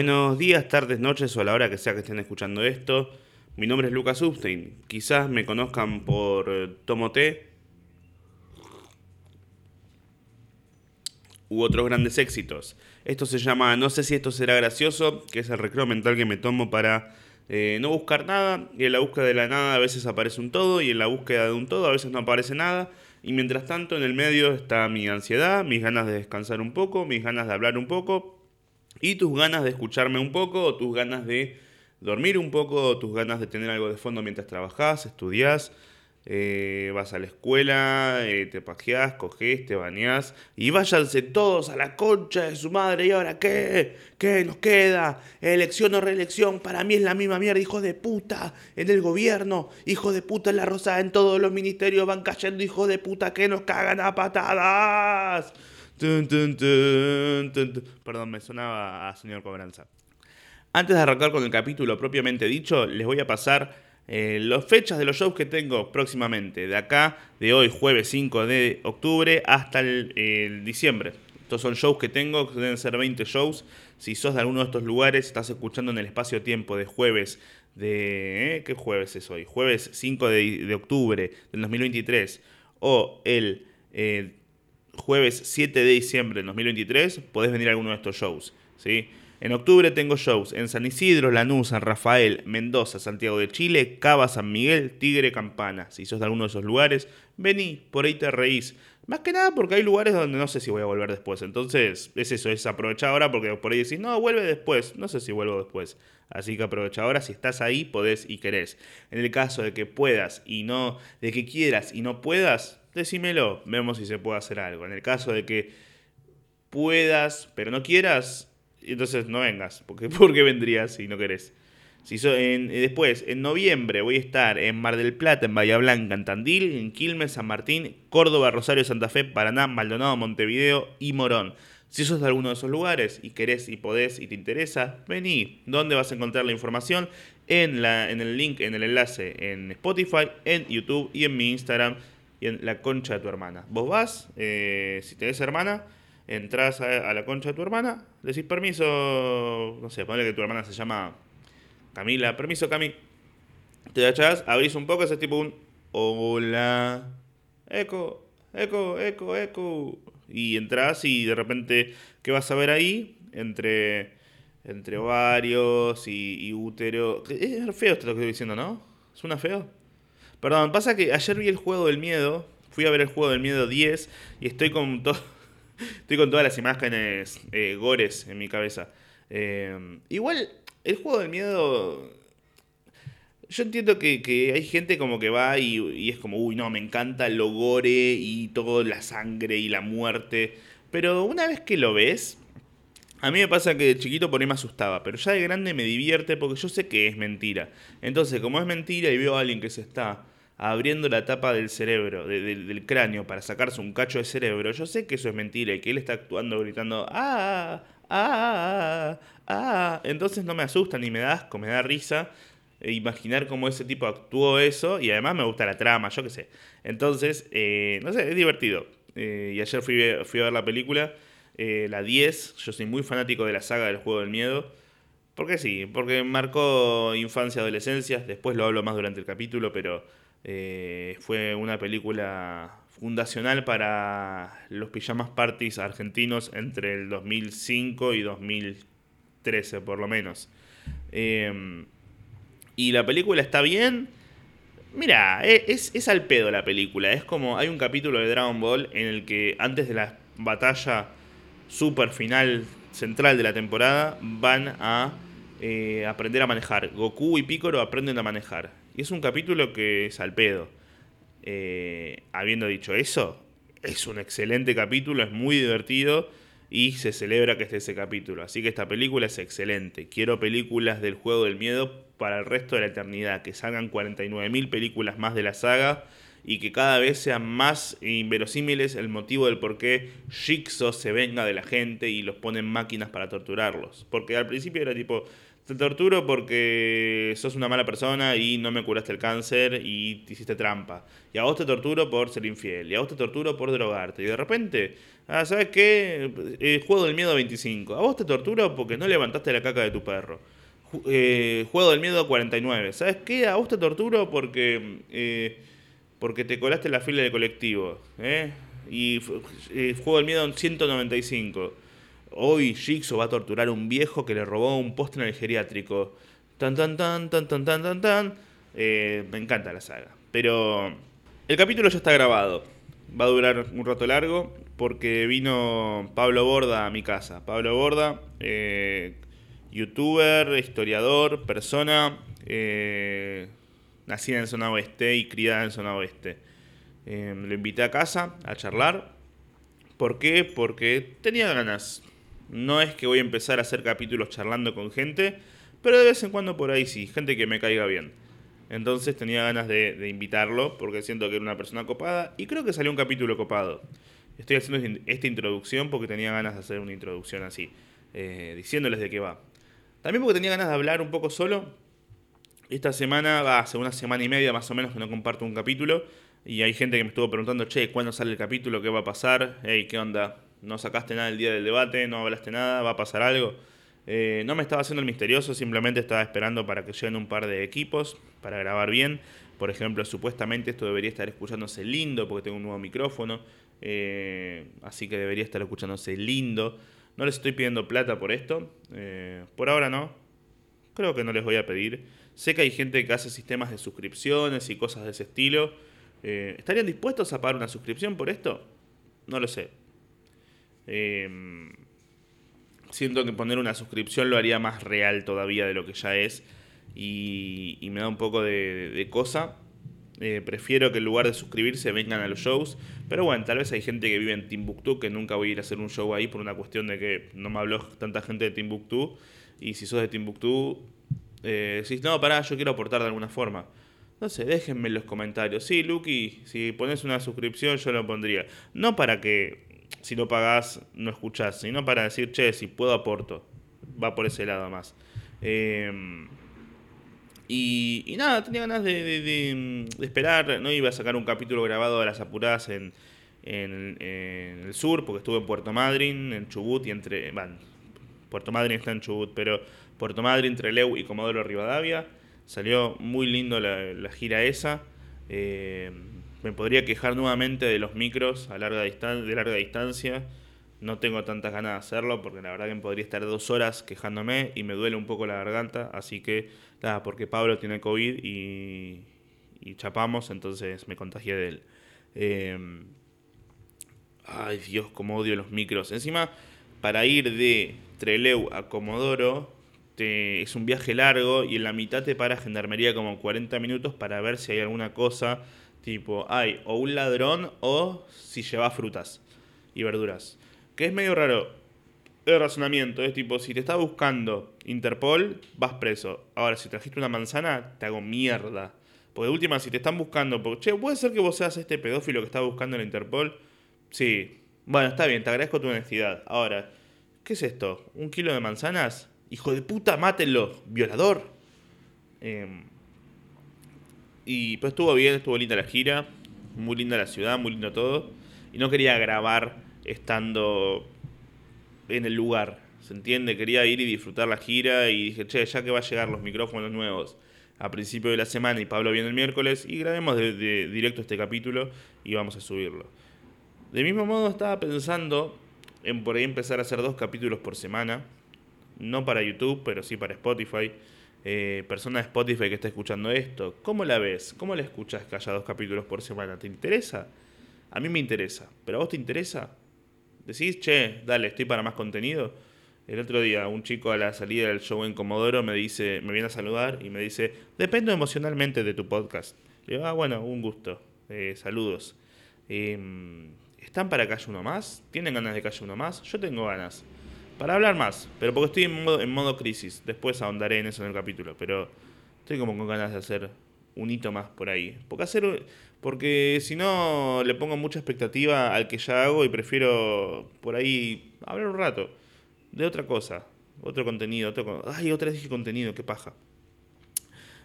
Buenos días, tardes, noches o a la hora que sea que estén escuchando esto. Mi nombre es Lucas Upstein. Quizás me conozcan por eh, Tomo T u otros grandes éxitos. Esto se llama No sé si esto será gracioso, que es el recreo mental que me tomo para eh, no buscar nada. Y en la búsqueda de la nada a veces aparece un todo y en la búsqueda de un todo a veces no aparece nada. Y mientras tanto en el medio está mi ansiedad, mis ganas de descansar un poco, mis ganas de hablar un poco y tus ganas de escucharme un poco o tus ganas de dormir un poco o tus ganas de tener algo de fondo mientras trabajas, estudias, eh, vas a la escuela, eh, te pajeás, coges, te bañás y váyanse todos a la concha de su madre. ¿Y ahora qué? ¿Qué nos queda? ¿Elección o reelección? Para mí es la misma mierda, hijo de puta. En el gobierno, hijo de puta en la rosada, en todos los ministerios van cayendo, hijo de puta, que nos cagan a patadas. Perdón, me sonaba a señor Cobranza. Antes de arrancar con el capítulo propiamente dicho, les voy a pasar eh, las fechas de los shows que tengo próximamente, de acá, de hoy, jueves 5 de octubre, hasta el, diciembre. Estos son shows que tengo, deben ser 20 shows. Si sos de alguno de estos lugares, estás escuchando en el espacio-tiempo de jueves de... ¿eh? ¿Qué jueves es hoy? Jueves 5 de, octubre del 2023 o el eh, jueves 7 de diciembre del 2023, podés venir a alguno de estos shows. ¿sí? En octubre tengo shows en San Isidro, Lanús, San Rafael, Mendoza, Santiago de Chile, Cava, San Miguel, Tigre, Campana. Si sos de alguno de esos lugares, vení, por ahí te reís. Más que nada porque hay lugares donde no sé si voy a volver después. Entonces, es eso, es aprovechar ahora porque por ahí decís, no, vuelve después. No sé si vuelvo después. Así que aprovecha ahora, si estás ahí, podés y querés. En el caso de que puedas y no, de que quieras y no puedas, decímelo, vemos si se puede hacer algo. En el caso de que puedas, pero no quieras, entonces no vengas, porque ¿por qué vendrías si no querés? Si en, después, en noviembre voy a estar en Mar del Plata, en Bahía Blanca, en Tandil, en Quilmes, San Martín, Córdoba, Rosario, Santa Fe, Paraná, Maldonado, Montevideo y Morón. Si sos de alguno de esos lugares y querés y podés y te interesa, vení. ¿Dónde vas a encontrar la información? En, la, en el link, en el enlace en Spotify, en YouTube y en mi Instagram y en la concha de tu hermana. Vos vas, eh, si tenés hermana, entras a, la concha de tu hermana, decís permiso, no sé, ponle que tu hermana se llama Camila, permiso Cami. Te echás, abrís un poco, ese tipo un hola, eco, eco, eco, eco. Y entras y de repente, ¿qué vas a ver ahí? Entre, entre ovarios y, y útero. Es feo esto que estoy diciendo, ¿no? ¿Suena feo? Perdón, pasa que ayer vi el juego del miedo. Fui a ver el juego del miedo 10 y estoy con todo. estoy con todas las imágenes eh, gores en mi cabeza. Eh, igual, el juego del miedo. Yo entiendo que, hay gente como que va y, y, es como, uy, no, me encanta lo gore y toda la sangre y la muerte. Pero una vez que lo ves, a mí me pasa que de chiquito por ahí me asustaba, pero ya de grande me divierte porque yo sé que es mentira. Entonces, como es mentira y veo a alguien que se está abriendo la tapa del cerebro, del cráneo, para sacarse un cacho de cerebro, yo sé que eso es mentira y que él está actuando gritando, ah, ah, ah, ah. Entonces no me asusta ni me da asco, me da risa e imaginar cómo ese tipo actuó eso y además me gusta la trama, yo qué sé. Entonces, eh, no sé, es divertido. Eh, y ayer fui, a ver la película, eh, la 10, yo soy muy fanático de la saga del juego del miedo. Porque sí, porque marcó infancia, adolescencia, después lo hablo más durante el capítulo, pero eh, fue una película fundacional para los pijamas parties argentinos entre el 2005 y 2013 por lo menos. Em, y la película está bien. Mira, e, es, es, al pedo la película. Es como hay un capítulo de Dragon Ball en el que antes de la batalla super final central de la temporada van a eh, aprender a manejar. Goku y Piccolo aprenden a manejar. Y es un capítulo que es al pedo. Eh, habiendo dicho eso, es un excelente capítulo, es muy divertido y se celebra que esté ese capítulo. Así que esta película es excelente. Quiero películas del juego del miedo para el resto de la eternidad. Que salgan 49.000 películas más de la saga y que cada vez sean más inverosímiles el motivo del por qué Jigsaw se venga de la gente y los pone en máquinas para torturarlos. Porque al principio era tipo, te torturo porque sos una mala persona y no me curaste el cáncer y te hiciste trampa. Y a vos te torturo por ser infiel. Y a vos te torturo por drogarte. Y de repente, ah, ¿sabes qué? Eh, juego del miedo 25. A vos te torturo porque no levantaste la caca de tu perro. Eh, juego del miedo 49. ¿Sabes qué? A vos te torturo porque, eh, porque te colaste la fila de colectivo. Y juego del miedo 195. Hoy Jigsaw va a torturar a un viejo que le robó un postre en el geriátrico. Tan, tan, tan, tan, tan, tan, tan, tan. Eh, me encanta la saga. Pero el capítulo ya está grabado. Va a durar un rato largo porque vino Pablo Borda a mi casa. Pablo Borda, eh, youtuber, historiador, persona, eh, nacida en zona oeste y criada en zona oeste. lo invité a casa a charlar. ¿Por qué? Porque tenía ganas. No es que voy a empezar a hacer capítulos charlando con gente, pero de vez en cuando por ahí sí, gente que me caiga bien. Entonces tenía ganas de, invitarlo porque siento que era una persona copada y creo que salió un capítulo copado. Estoy haciendo esta introducción porque tenía ganas de hacer una introducción así, eh, diciéndoles de qué va. También porque tenía ganas de hablar un poco solo. Esta semana, va, hace una semana y media más o menos que no comparto un capítulo y hay gente que me estuvo preguntando, che, ¿cuándo sale el capítulo? ¿Qué va a pasar? Hey, ¿qué onda? No sacaste nada el día del debate, no hablaste nada, va a pasar algo. Eh, no me estaba haciendo el misterioso, simplemente estaba esperando para que lleguen un par de equipos para grabar bien. Por ejemplo, supuestamente esto debería estar escuchándose lindo porque tengo un nuevo micrófono. Eh, así que debería estar escuchándose lindo. No les estoy pidiendo plata por esto. Eh, por ahora no. Creo que no les voy a pedir. Sé que hay gente que hace sistemas de suscripciones y cosas de ese estilo. ¿Estarían dispuestos a pagar una suscripción por esto? No lo sé. Em, siento que poner una suscripción lo haría más real todavía de lo que ya es. Y, me da un poco de, cosa. Eh, prefiero que en lugar de suscribirse vengan a los shows. Pero bueno, tal vez hay gente que vive en Timbuktu que nunca voy a ir a hacer un show ahí por una cuestión de que no me habló tanta gente de Timbuktu. Y si sos de Timbuktu, eh, decís, no, pará, yo quiero aportar de alguna forma. No sé, déjenme en los comentarios. Sí, Lucky, si pones una suscripción yo lo pondría. No para que si no pagás, no escuchás, sino para decir, che, si puedo aporto. Va por ese lado más. Em, y, nada, tenía ganas de, esperar. No iba a sacar un capítulo grabado de las apuradas en, el sur, porque estuve en Puerto Madryn, en Chubut y entre. Bueno, Puerto Madryn está en Chubut, pero Puerto Madryn, entre Leu y Comodoro Rivadavia. Salió muy lindo la, la gira esa. Eh, me podría quejar nuevamente de los micros a larga de larga distancia. No tengo tantas ganas de hacerlo porque la verdad que me podría estar dos horas quejándome y me duele un poco la garganta. Así que, nada, porque Pablo tiene COVID y, chapamos, entonces me contagié de él. Em, ay Dios, cómo odio los micros. Encima, para ir de Treleu a Comodoro es un viaje largo y en la mitad te para Gendarmería como 40 minutos para ver si hay alguna cosa Tipo, hay o un ladrón o si lleva frutas y verduras. Que es medio raro. El razonamiento es tipo, si te está buscando Interpol, vas preso. Ahora, si trajiste una manzana, te hago mierda. Porque de última, si te están buscando, porque, che, ¿puede ser que vos seas este pedófilo que está buscando en Interpol? Sí. Bueno, está bien, te agradezco tu honestidad. Ahora, ¿qué es esto? ¿Un kilo de manzanas? Hijo de puta, mátenlo, violador. Eh, y pues estuvo bien, estuvo linda la gira, muy linda la ciudad, muy lindo todo. Y no quería grabar estando en el lugar, ¿se entiende? Quería ir y disfrutar la gira y dije, che, ya que va a llegar los micrófonos nuevos a principio de la semana y Pablo viene el miércoles y grabemos de, directo este capítulo y vamos a subirlo. De mismo modo estaba pensando en por ahí empezar a hacer dos capítulos por semana, no para YouTube, pero sí para Spotify eh, persona de Spotify que está escuchando esto, ¿cómo la ves? ¿Cómo la escuchas que haya dos capítulos por semana? ¿Te interesa? A mí me interesa, pero a vos te interesa? Decís, che, dale, estoy para más contenido. El otro día un chico a la salida del show en Comodoro me dice, me viene a saludar y me dice, dependo emocionalmente de tu podcast. Le digo, ah, bueno, un gusto. Eh, saludos. Em, ¿Están para que haya uno más? ¿Tienen ganas de que haya uno más? Yo tengo ganas para hablar más, pero porque estoy en modo, en modo crisis. Después ahondaré en eso en el capítulo, pero estoy como con ganas de hacer un hito más por ahí. Porque hacer porque si no le pongo mucha expectativa al que ya hago y prefiero por ahí hablar un rato de otra cosa, Otro contenido, otro Ay, otra vez dije contenido, qué paja.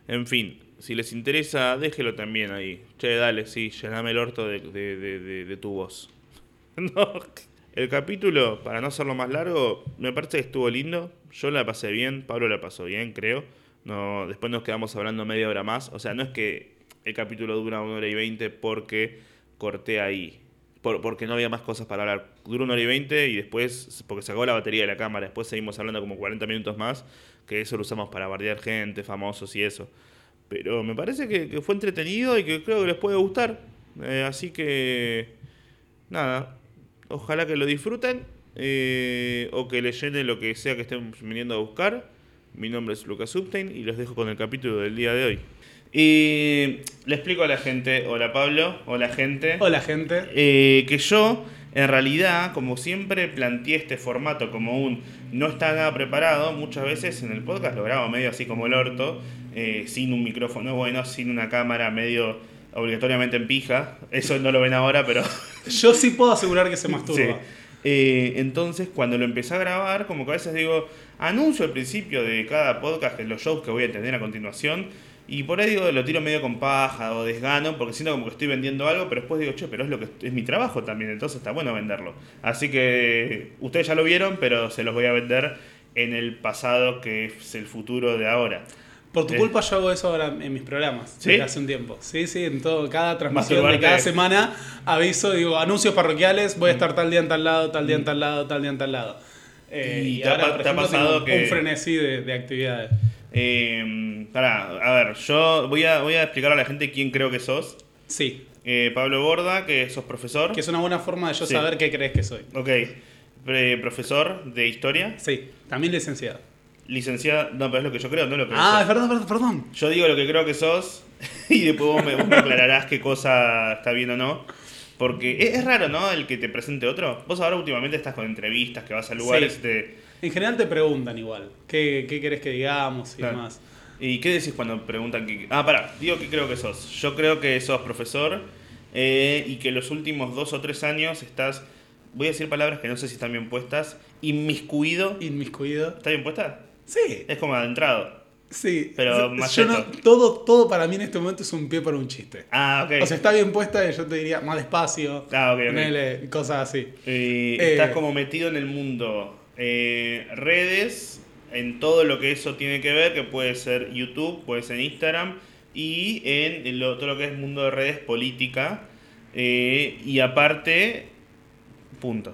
En fin, si les interesa, déjelo también ahí. Che, dale, sí, llename el orto de- de- de- de tu voz. no. El capítulo, para no hacerlo más largo, me parece que estuvo lindo. Yo la pasé bien, Pablo la pasó bien, creo. No, después nos quedamos hablando media hora más. O sea, no es que el capítulo dura una hora y veinte porque corté ahí. Por- porque no había más cosas para hablar. Duró una hora y veinte y después, porque se acabó la batería de la cámara, después seguimos hablando como 40 minutos más, que eso lo usamos para bardear gente, famosos y eso. Pero me parece que, fue entretenido y que creo que les puede gustar. Eh, así que, nada, ojalá que lo disfruten eh, o que les llene lo que sea que estén viniendo a buscar. Mi nombre es Lucas Subtain y los dejo con el capítulo del día de hoy. Y le explico a la gente, hola Pablo, hola gente. Hola, gente. Eh, que yo, en realidad, como siempre, planteé este formato como un no está nada preparado. Muchas veces en el podcast lo grabo medio así como el orto, eh, sin un micrófono bueno, sin una cámara, medio obligatoriamente en pija. Eso no lo ven ahora, pero Yo sí puedo asegurar que se masturba. Sí. Eh, entonces, cuando lo empecé a grabar, como que a veces digo, anuncio al principio de cada podcast, los shows que voy a tener a continuación, y por ahí digo, lo tiro medio con paja o desgano, porque siento como que estoy vendiendo algo, pero después digo, che, pero es lo que es mi trabajo también, entonces está bueno venderlo. Así que ustedes ya lo vieron, pero se los voy a vender en el pasado, que es el futuro de ahora. Por tu Eh. culpa yo hago eso ahora en mis programas. ¿Sí? Desde hace un tiempo. Sí, sí, en todo, cada transmisión de cada semana aviso, digo, anuncios parroquiales, voy a estar tal día en tal lado, tal día en tal lado, tal día en tal lado. Eh, ¿Y y te ahora, por te ha pasado tengo que- un frenesí de, de actividades. Eh, pará, a ver, yo voy a, voy a explicar a la gente quién creo que sos. Sí, Eh, Pablo Borda, que sos profesor. que es una buena forma de yo Sí. saber qué crees que soy. Ok, profesor de historia, Sí, también licenciado. Licenciada, no, pero es lo que yo creo, no lo que Ah, verdad, perdón, perdón. Yo digo lo que creo que sos y después vos me, vos me aclararás qué cosa está bien o no. Porque es, es raro, ¿no? El que te presente otro. Vos ahora últimamente estás con entrevistas, que vas a lugares Sí. de... En general te preguntan igual, ¿qué, qué querés que digamos y Claro. demás? ¿Y qué decís cuando preguntan qué... Ah, pará, digo que creo que sos. Yo creo que sos profesor eh, y que los últimos dos o tres años estás... Voy a decir palabras que no sé si están bien puestas. Inmiscuido. Inmiscuido. ¿Está bien puesta? Sí, Es como adentrado. sí. Pero Yo más no- cheto. todo, todo para mí en este momento es un pie para un chiste. Ah, ok. O sea, está bien puesta y yo te diría más despacio, Ah, ok, cosas así. Eh. estás como metido en el mundo eh, redes, en todo lo que eso tiene que ver, que puede ser YouTube, puede ser Instagram, y en lo- todo lo que es mundo de redes, política, eh, y aparte, punto.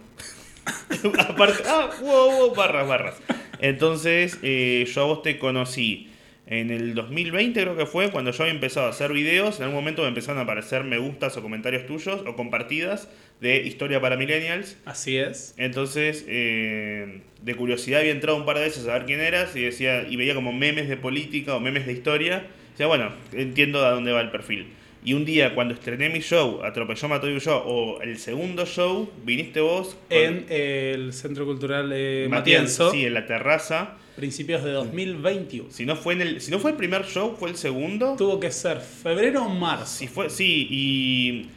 aparte, ah, wow, wow, barras, barras. Entonces, eh, yo a vos te conocí en el 2020 creo que fue cuando yo había empezado a hacer videos, en algún momento me empezaron a aparecer me gustas o comentarios tuyos o compartidas de historia para millennials. Así es. Entonces, eh, de curiosidad había entrado un par de veces a ver quién eras y decía y veía como memes de política o memes de historia. Decía, bueno, entiendo a dónde va el perfil. Y un día cuando estrené mi show, Atropelló, Mató y Huyó, o el segundo show, viniste vos En eh, el Centro Cultural eh, Matienzo, Matienzo, sí, en la terraza. principios de 2021. Si no fue en el, si no fue el primer show, fue el segundo. Tuvo que ser febrero o marzo. Sí, fue, sí, y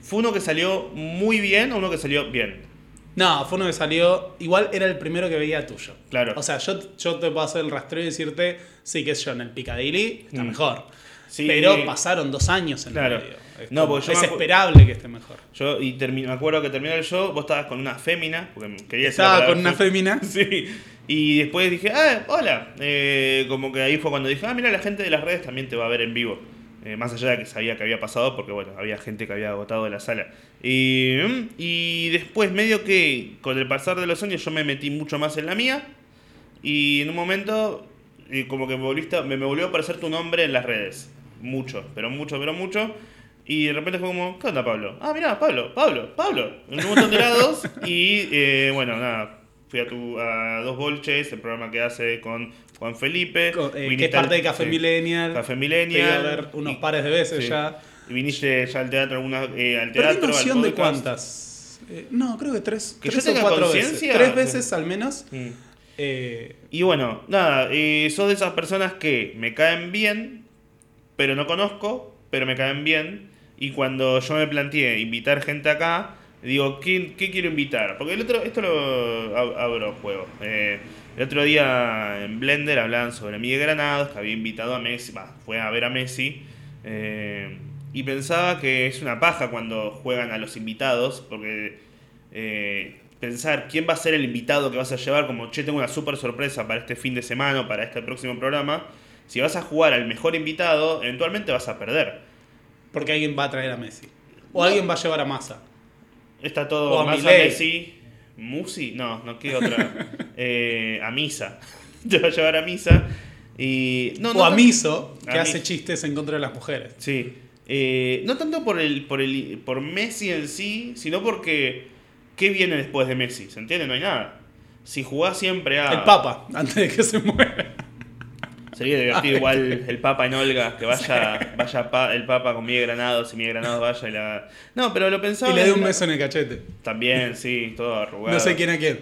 fue uno que salió muy bien o uno que salió bien. No, fue uno que salió. Igual era el primero que veía tuyo. Claro. O sea, yo, yo te puedo hacer el rastreo y decirte, sí, que es yo en el Picadilly, está Mm. mejor. Sí, Pero pasaron dos años en Claro. el medio. Es, No, como- yo es esperable que esté mejor. Yo y me acuerdo que terminó el show, vos estabas con una fémina, porque quería Estaba con una fémina. Sí. Y después dije, ah, hola. Eh, como que ahí fue cuando dije, ah, mira, la gente de las redes también te va a ver en vivo. Eh, más allá de que sabía que había pasado, porque bueno, había gente que había agotado de la sala. Y, mm, y después, medio que con el pasar de los años, yo me metí mucho más en la mía. Y en un momento, eh, como que me, volviste, me volvió a aparecer tu nombre en las redes. Mucho, pero mucho, pero mucho. Y de repente fue como, ¿qué onda, Pablo? Ah, mirá, Pablo, Pablo, Pablo. En un montón de lados. y eh, bueno, nada. Fui a, tu, a Dos Bolches, el programa que hace con Juan Felipe. Eh, que es parte al- de Café sí, Millennial. Café Millennial. iba a ver unos Y- pares de veces sí. ya. Y viniste ya al teatro, alguna, eh, al teatro, noción al de cuántas. Eh, no, creo que tres. Que yo tres o tenga cuatro veces. Tres veces al menos. Mm. Eh, Y bueno, nada, eh, sos de esas personas que me caen bien, pero no conozco, pero me caen bien. Y cuando yo me planteé invitar gente acá, digo, ¿qué, qué quiero invitar? Porque el otro, esto lo ab- abro juego. Eh, el otro día en Blender hablaban sobre Miguel Granados, que había invitado a Messi, fue a ver a Messi. eh, y pensaba que es una paja cuando juegan a los invitados, porque eh, pensar quién va a ser el invitado que vas a llevar, como che, tengo una super sorpresa para este fin de semana o para este próximo programa. Si vas a jugar al mejor invitado, eventualmente vas a perder. Porque alguien va a traer a Messi. O alguien va a llevar a Massa. Está O todo a más a. Messi. Musi, no, no qué otra. Eh, a misa. Te va a llevar a misa. Y. No, o no a Miso, que a hace chistes en contra de las mujeres. Sí. Eh, no tanto por el, por el por Messi en sí, sino porque ¿qué viene después de Messi? ¿Se entiende? No hay nada. Si jugás siempre a. El Papa, antes de que se muera. Sería divertido igual el Papa en Olga, que vaya, vaya pa- el Papa con Miguel Granados y Miguel Granados vaya y la. No, pero lo pensaba. Y le dé un beso en el cachete. También, sí, todo arrugado. No sé quién a quién.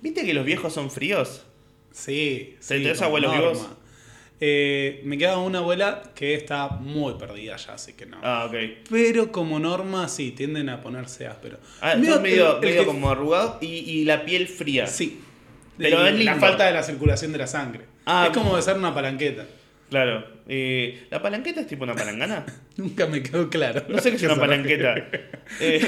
¿Viste que los viejos son fríos? Sí. ¿Se sí, tenés abuelos norma. vivos? Eh, me queda una abuela que está muy perdida ya, así que no. Ah, ok. Pero como norma, sí, tienden a ponerse ásperos. Ah, Medio- medio, que- como arrugado y, y la piel fría. Sí. Pero lindo. La falta de la circulación de la sangre. Ah, es como besar una palanqueta. Claro. Eh, ¿La palanqueta es tipo una palangana? Nunca me quedó claro. No sé qué es una palanqueta. Eh,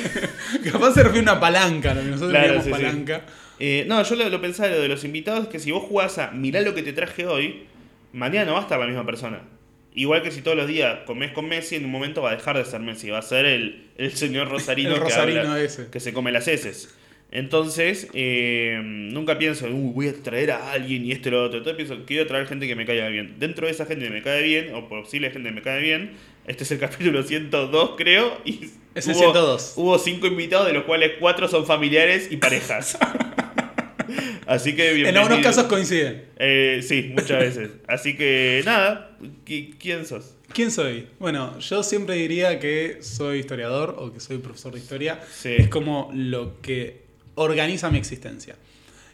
Capaz se refiere a una palanca, ¿no? nosotros Claro, llamamos sí, sí. palanca. eh, no, yo lo, lo pensaba lo de los invitados, que si vos jugás a mirá lo que te traje hoy, mañana no va a estar la misma persona. Igual que si todos los días comés con Messi, en un momento va a dejar de ser Messi, va a ser el, el señor Rosarino, El que, rosarino ese. que se come las heces. Entonces, eh, nunca pienso, "Uy, voy a traer a alguien y esto y lo otro. Entonces pienso, quiero traer gente que me caiga bien. Dentro de esa gente que me cae bien, o posible gente que me cae bien, este es el capítulo 102, creo. Y Es el 102. Hubo cinco invitados, de los cuales cuatro son familiares y parejas. Así que En bienvenido. algunos casos coinciden. Eh, sí, muchas veces. Así que nada, ¿qui- ¿quién sos? ¿Quién soy? Bueno, yo siempre diría que soy historiador o que soy profesor de historia. Sí. Es como lo que organiza mi existencia.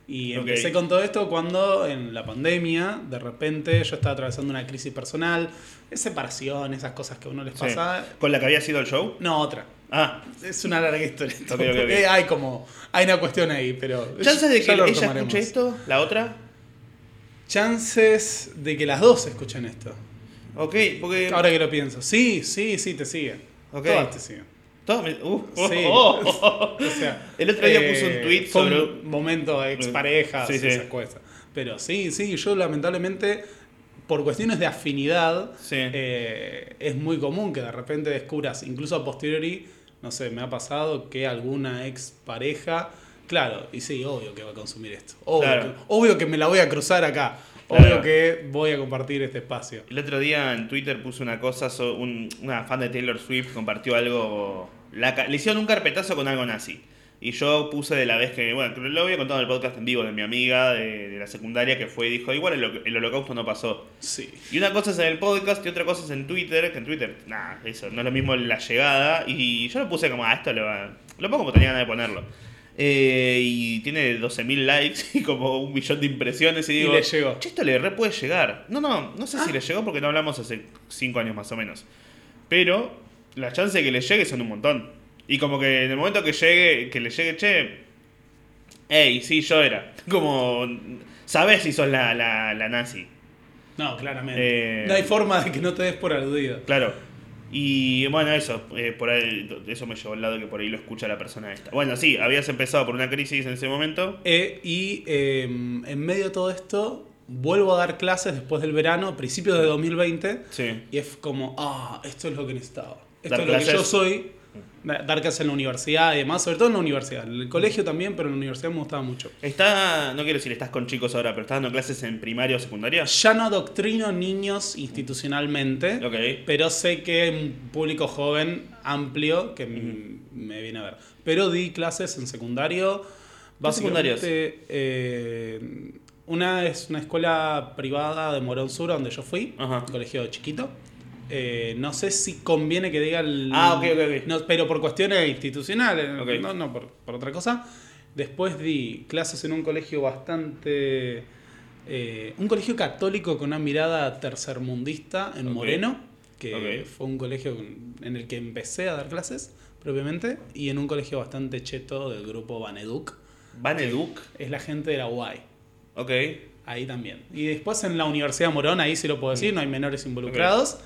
Y empecé con todo esto cuando en la pandemia, de repente yo estaba atravesando una crisis personal, separación, esas cosas que a uno les Sí. pasa. ¿Con la que había sido el show? No, otra. Ah, Es una larga historia. esto, Ok, ok, ok. porque Hay como, hay una cuestión ahí, pero... ¿chances de que ella escuche esto? ¿La otra? Chances de que las dos escuchen esto. Ok, porque. Ahora que lo pienso. Sí, sí, sí, te siguen. Todas te siguen. Todo me- uh, oh, Sí. oh, oh. O sea, El otro día eh, puse un tweet fue sobre. un momento exparejas Sí, sí. esas cosas. Pero sí, sí, yo lamentablemente, por cuestiones de afinidad, eh, es muy común que de repente descubras, incluso a posteriori, no sé, me ha pasado que alguna expareja, claro, y sí, obvio que va a consumir esto. Obvio, Claro. que, obvio que me la voy a cruzar acá. Obvio que voy a compartir este espacio. El otro día en Twitter puse una cosa, so- un- una fan de Taylor Swift compartió algo, la le hicieron un carpetazo con algo nazi. Y yo puse de la vez que, bueno, lo había contado en el podcast en vivo de mi amiga de, de la secundaria que fue y dijo, igual el, el holocausto no pasó. Sí. Y una cosa es en el podcast y otra cosa es en Twitter, que en Twitter, nada, eso, no es lo mismo la llegada. Y yo lo puse como, ah, esto lo, lo pongo como tenía ganas de ponerlo. Eh, y tiene 12.000 likes y como un millón de impresiones y Y digo, le llegó. "Che, esto le re puede llegar. No, no, no sé si le llegó porque no hablamos hace 5 años más o menos. Pero las chances de que le llegue son un montón. Y como que en el momento que llegue, que le llegue, che, hey, sí, yo era. Como, sabes si sos la, la, la nazi. No, claramente. Eh, no hay forma de que no te des por aludido. Claro. Y bueno, eso, eh, por ahí, eso me llevó al lado que por ahí lo escucha la persona esta. Bueno, sí, habías empezado por una crisis en ese momento. Eh, y eh, en medio de todo esto, vuelvo a dar clases después del verano, principios de 2020. Sí. Y es como, ah, esto es lo que necesitaba. Esto Dar es lo que yo soy. Da- Dar clases en la universidad y demás, sobre todo en la universidad. En el colegio también, pero en la universidad me gustaba mucho. Está, no quiero decir estás con chicos ahora, pero estás dando clases en primaria o secundaria. Ya no adoctrino niños institucionalmente, Ok. pero sé que hay un público joven amplio que m- me viene a ver. Pero di clases en secundario. secundarios? Eh, una es una escuela privada de Morón Sur, donde yo fui, Ajá. un colegio chiquito. Eh, no sé si conviene que diga el. Ah, ok, ok, ok. No, pero por cuestiones institucionales, no, no por, por otra cosa. Después di clases en un colegio bastante. eh, un colegio católico con una mirada tercermundista en. Moreno, que fue un colegio en el que empecé a dar clases. propiamente, y en un colegio bastante cheto del grupo Baneduc. Vaneduc. Es la gente de la UAI. Ok. Ahí también. Y después en la Universidad Morón, ahí sí lo puedo decir, no hay menores involucrados.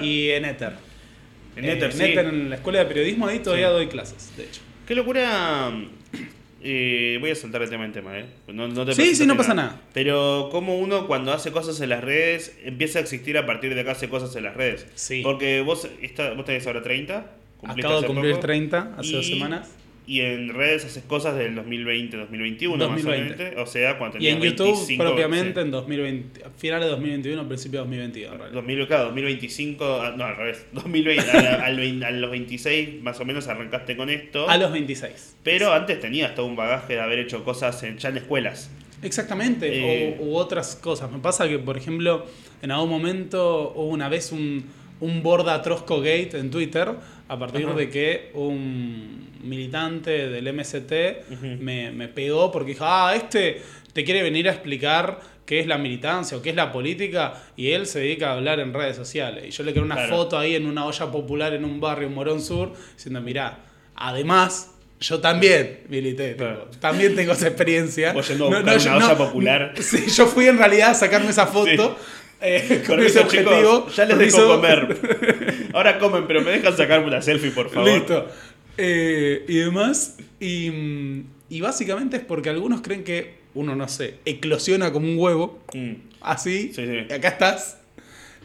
y en Ether. En Eh, Ether, en sí. Ether, en la escuela de periodismo, ahí todavía doy clases, de hecho. Qué locura. eh, voy a saltar el tema en tema, ¿eh? No, no te Sí, sí, no pasa nada. Pero como uno cuando hace cosas en las redes empieza a existir a partir de acá hace cosas en las redes. Sí. Porque vos, está, vos tenés ahora 30. cumpliste Acabo de cumplir poco, 30 hace dos semanas. Y en redes haces cosas del 2020, 2021 2020. más o menos. O sea, cuando Y en tenías YouTube 25, propiamente sí. en 2020, finales de 2021, principio de 2022. en realidad. 2000, claro, 2025, ah, no, al revés, 2020, a, a los 26 más o menos arrancaste con esto, A los 26. pero antes tenías todo un bagaje de haber hecho cosas en, ya en escuelas. Exactamente, Eh. o, u otras cosas. Me pasa que, por ejemplo, en algún momento hubo una vez un, un borda Trosco Gate en Twitter, a partir Ajá. de que un militante del MST me, me pegó porque dijo, ah, este te quiere venir a explicar qué es la militancia o qué es la política, y él se dedica a hablar en redes sociales. Y yo le quedé una Claro. foto ahí en una olla popular en un barrio en Morón Sur, diciendo, mirá, además... Yo también milité, Claro. también tengo esa experiencia. Vos yendo a buscar una olla popular. Sí, yo fui en realidad a sacarme esa foto eh, con ese objetivo. chicos, ya les dejo comer. Ahora comen, pero me dejan sacarme una selfie, por favor. Listo. Eh, y demás. Y, mm, y básicamente es porque algunos creen que uno, no sé, eclosiona como un huevo, Mm, así, Sí, acá estás,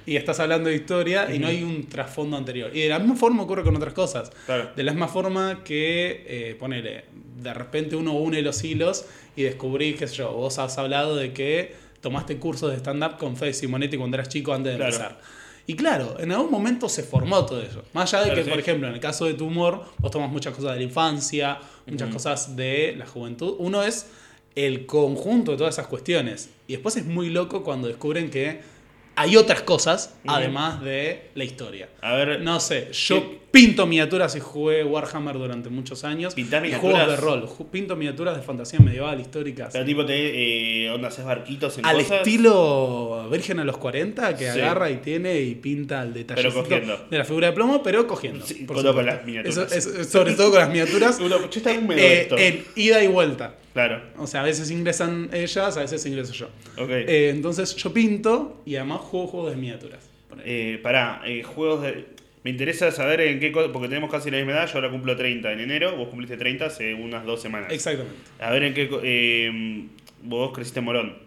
y estás hablando de historia y no hay un trasfondo anterior. Y de la misma forma ocurre con otras cosas. Claro. De la misma forma que, eh, ponele, de repente uno une los hilos y descubrí, qué sé yo, vos has hablado de que tomaste cursos de stand-up con Fede Simonetti cuando eras chico antes de Claro. empezar. Y claro, en algún momento se formó todo eso. Más allá de Claro, que, sí. por ejemplo, en el caso de tu humor, vos tomas muchas cosas de la infancia, muchas cosas de la juventud. Uno es el conjunto de todas esas cuestiones. Y después es muy loco cuando descubren que hay otras cosas además de la historia. A ver, No sé, yo ¿Qué? Pinto miniaturas y jugué Warhammer durante muchos años. ¿Pintás y miniaturas? juegos de rol. Pinto miniaturas de fantasía medieval, históricas. pero tipo, te, eh, onda, haces barquitos en Al cosas. estilo Virgen a los 40, que Sí. agarra y tiene y pinta el detalle Pero cogiendo. de la figura de plomo, pero cogiendo. Sí, por con- las miniaturas. Eso- eso- sobre todo con las miniaturas. Uno, che, está húmedo eh, esto. en ida y vuelta. Claro, O sea, a veces ingresan ellas, a veces ingreso yo. ok. Eh, entonces yo pinto y además juego juegos de miniaturas. Eh, pará, eh, juegos de. Me interesa saber en qué cosa. Porque tenemos casi la misma edad. Yo ahora cumplo 30 en enero. Vos cumpliste 30 hace unas dos semanas. Exactamente. A ver en qué. eh, vos creciste en Morón.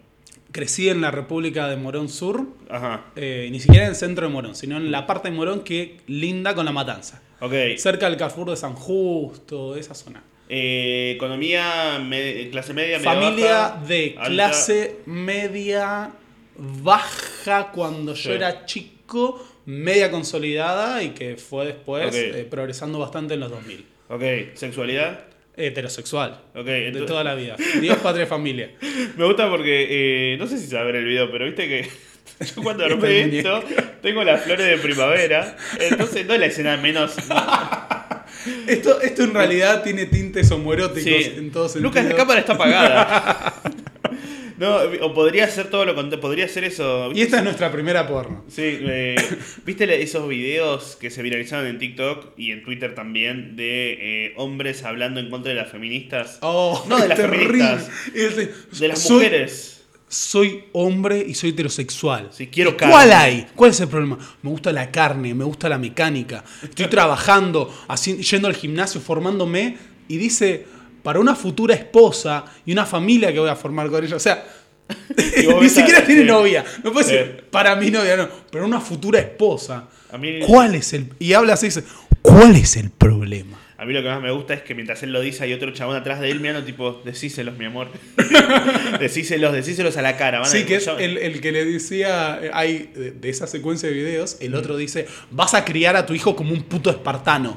Crecí en la República de Morón Sur, Ajá. eh, ni siquiera en el centro de Morón, sino en la parte de Morón que linda con la matanza. Ok. Cerca del Carrefour de San Justo, esa zona. Eh, economía, me- clase media, media Familia baja, de alta. clase media baja cuando yo Sí. era chico, media consolidada y que fue después eh, progresando bastante en los 2000. Ok, sexualidad. Heterosexual. Ok, De toda la vida. Dios, patria, familia. Me gusta porque, eh, no sé si saber el video, pero viste que yo cuando muñeco. esto, tengo las flores de primavera, entonces no es la escena menos... Esto, esto en realidad tiene tintes homoeróticos Sí. en todo sentido. Lucas, la cámara está apagada. No, o podría ser todo lo contrario, podría ser eso. Y esta es nuestra primera porno. Sí, eh, ¿viste esos videos que se viralizaron en TikTok y en Twitter también de eh, hombres hablando en contra de las feministas? Oh, No, de las terrible. feministas. De- las soy- mujeres. Soy hombre y soy heterosexual. Sí, quiero ¿Y carne. ¿Cuál hay? ¿Cuál es el problema? Me gusta la carne, me gusta la mecánica. Estoy trabajando, así, yendo al gimnasio, formándome. Y dice, para una futura esposa y una familia que voy a formar con ella. O sea, Y ni siquiera tiene sí. novia. No puede ser para mi novia, no. Pero una futura esposa. A mí- ¿Cuál es el...? Y habla así, dice, ¿cuál es el problema? A mí lo que más me gusta es que mientras él lo dice hay otro chabón atrás de él mirando tipo, decíselos, mi amor. decíselos, decíselos a la cara. van a- Sí, que es el, el que le decía, eh, hay de, esa secuencia de videos, el otro dice, vas a criar a tu hijo como un puto espartano.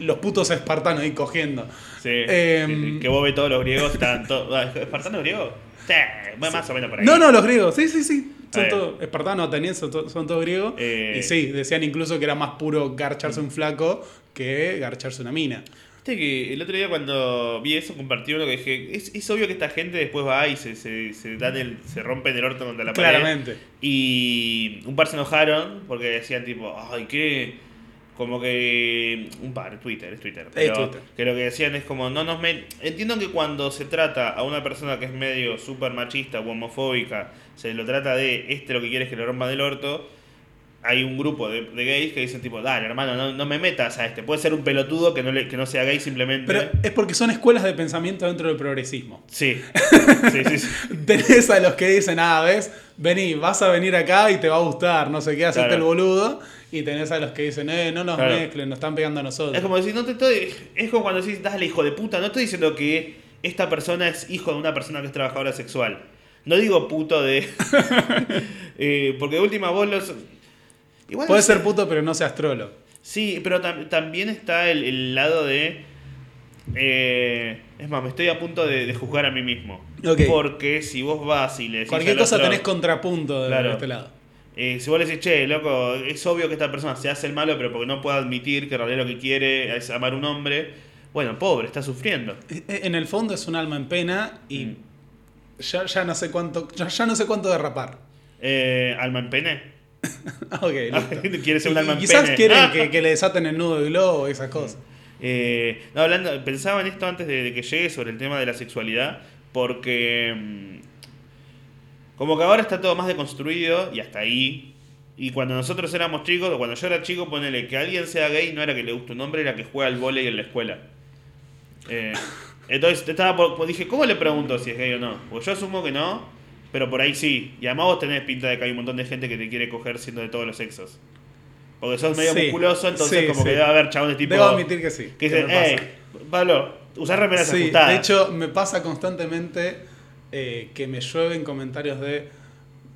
Los putos espartanos ahí cogiendo. Sí, Em, sí, sí, que vos ves todos los griegos, están todos... ¿Espartano griego? Sí, más o menos por ahí. No, no, los griegos, sí, sí, sí. Son bien. todos espartanos, atenienses, son, to- son todos griegos. Eh. Y sí, decían incluso que era más puro garcharse un flaco que garcharse una mina. Viste que el otro día cuando vi eso compartí uno que dije, es, es obvio que esta gente después va y se, se, se dan el, se rompen el orto contra la pared. Claramente. Y un par se enojaron porque decían tipo, ay, qué, como que un par, Twitter, es Twitter, pero Twitter. que lo que decían es como no nos met- entiendo que cuando se trata a una persona que es medio súper machista o homofóbica, se lo trata de este lo que quiere es que lo rompa del orto. Hay un grupo de, de gays que dicen tipo, dale hermano, no, no me metas a este. Puede ser un pelotudo que no, le, que no sea gay simplemente. Pero es porque son escuelas de pensamiento dentro del progresismo. Sí. sí, sí, sí. Tenés a los que dicen, ah, ves, vení, vas a venir acá y te va a gustar, no sé qué, hacerte Claro. el boludo. Y tenés a los que dicen, eh, no nos Claro. mezclen, nos están pegando a nosotros. Es como decir, no te estoy. Es como cuando decís, dale, hijo de puta. No estoy diciendo que esta persona es hijo de una persona que es trabajadora sexual. No digo puto de. Eh, porque de última vos los. Igual no sé. ser puto, pero no seas trolo. Sí, pero tam- también está el, el lado de. eh, es más, me estoy a punto de, de juzgar a mí mismo. Porque si vos vas y le decís. Cualquier al cosa otro- tenés contrapunto de, Claro. este lado. Eh, si vos le decís, che, loco, es obvio que esta persona se hace el malo, pero porque no puede admitir que en realidad lo que quiere es amar a un hombre, bueno, pobre, está sufriendo. En el fondo es un alma en pena y Mm. Ya, ya no sé cuánto ya, ya no sé cuánto derrapar. Eh, alma en pene. ok, listo. Quiere ser un alma en quizás pene. quieren que, que le desaten el nudo de globo y esas cosas. Eh, no, hablando, pensaba en esto antes de, de que llegue sobre el tema de la sexualidad, porque mm, como que ahora está todo más deconstruido y hasta ahí. Y cuando nosotros éramos chicos, o cuando yo era chico, ponele que alguien sea gay no era que le guste un hombre, era que juega al vóley en la escuela. Eh, entonces estaba por- pues dije, ¿cómo le pregunto si es gay o no? Pues yo asumo que no, pero por ahí sí. Y además vos tenés pinta de que hay un montón de gente que te quiere coger siendo de todos los sexos. Porque sos medio Sí, musculoso, entonces sí, como sí. que debe haber chabones tipo... Debo admitir que sí. Que dicen, hey, Pablo, usar remeras Sí, ajustadas. de hecho me pasa constantemente eh, que me llueven comentarios de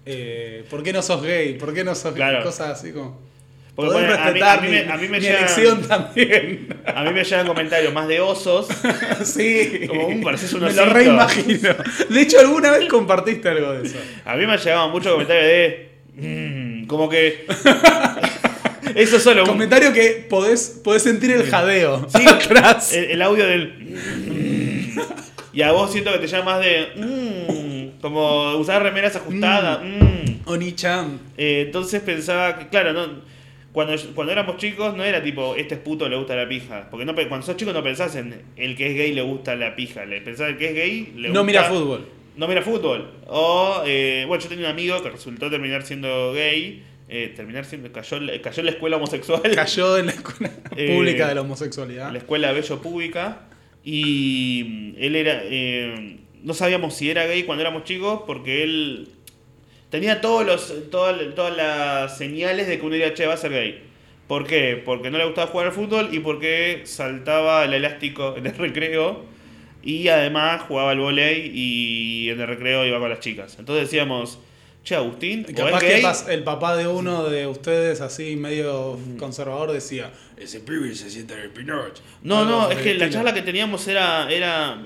eh, ¿por qué no sos gay? ¿Por qué no sos gay? Claro. Cosas así como... Porque, a mí- respetar a mí mi, me- a mí me mi llegan- también. A mí me llegan comentarios más de osos. sí. Como, "Uh, pareces un Me lo osito". reimagino. De hecho, alguna vez compartiste algo de eso. A mí me llegado muchos comentarios de. "Mm", como que. Eso solo. un- Comentario que podés, podés sentir el jadeo Sí, atrás. el, el audio del. "Mm". Y a vos siento que te llama más de. "Mm", como usar remeras ajustadas. Oni-chan. Eh, entonces pensaba que, claro, no. Cuando, cuando éramos chicos no era tipo, este es puto, le gusta la pija. Porque no, cuando sos chico no pensás en el que es gay le gusta la pija. Le pensás el que es gay le No gusta- mira fútbol. No mira fútbol. O, eh, bueno, yo tenía un amigo que resultó terminar siendo gay. eh, terminar siendo. Cayó, cayó en la escuela homosexual. Cayó en la escuela Eh, pública de la homosexualidad. la escuela Bello Pública. Y mm, él era. eh, no sabíamos si era gay cuando éramos chicos porque él tenía todos los, todas, todas las señales de que uno diría, che, va a ser gay. ¿Por qué? Porque no le gustaba jugar al fútbol y porque saltaba el elástico en el recreo. Y además jugaba al volei y en el recreo iba con las chicas. Entonces decíamos, che, Agustín, o es gay, el papá de uno de ustedes, así medio conservador, decía: Ese pibe se sienta en el Pinoch. No, no, por es que la charla que teníamos era, era.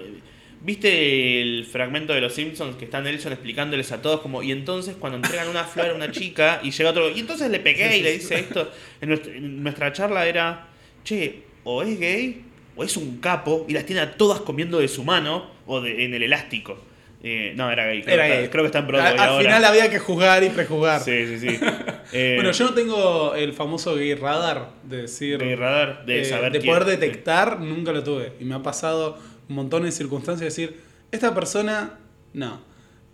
¿Viste el fragmento de los Simpsons que está Nelson explicándoles a todos como, y entonces cuando entregan una flor a una chica y llega otro, y entonces le pegué y le dice esto? En nuestra, en nuestra charla era, che, o es gay o es un capo y las tiene a todas comiendo de su mano o de, en el elástico. Eh, no, era gay. Creo, Era que está- gay. creo que está en Broadway Al, ahora. final había que juzgar y prejuzgar. Sí, sí, sí. Eh, Bueno, yo no tengo el famoso gay radar de decir. de radar, de eh, saber de quién- poder detectar, nunca lo tuve. Y me ha pasado montón de circunstancias de decir, esta persona, no.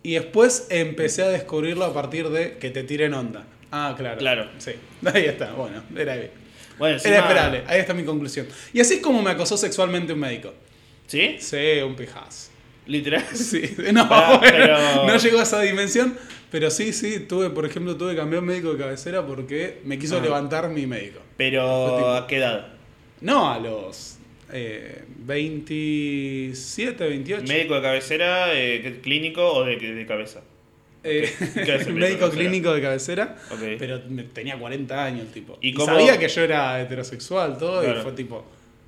Y después empecé a descubrirlo a partir de que te tiren onda. Ah, claro. Claro. Sí. Ahí está. Bueno, era bien. Bueno, Era encima- esperable. Ahí está mi conclusión. Y así es como me acosó sexualmente un médico. ¿Sí? Sí, un pijazo. Literal. Sí, no, Ah, bueno, pero- no llegó a esa dimensión, pero sí, sí, tuve, por ejemplo, tuve que cambiar médico de cabecera porque me quiso Ah. levantar mi médico. Pero, ¿a qué edad? No, a los eh, 27, 28. ¿Médico de cabecera, eh, ¿qué- clínico o de, de cabeza? Eh, ¿Qué hace el médico clínico de cabecera, pero tenía 40 años el tipo. ¿Y Y, sabía que yo era heterosexual, todo, Claro. y fue tipo,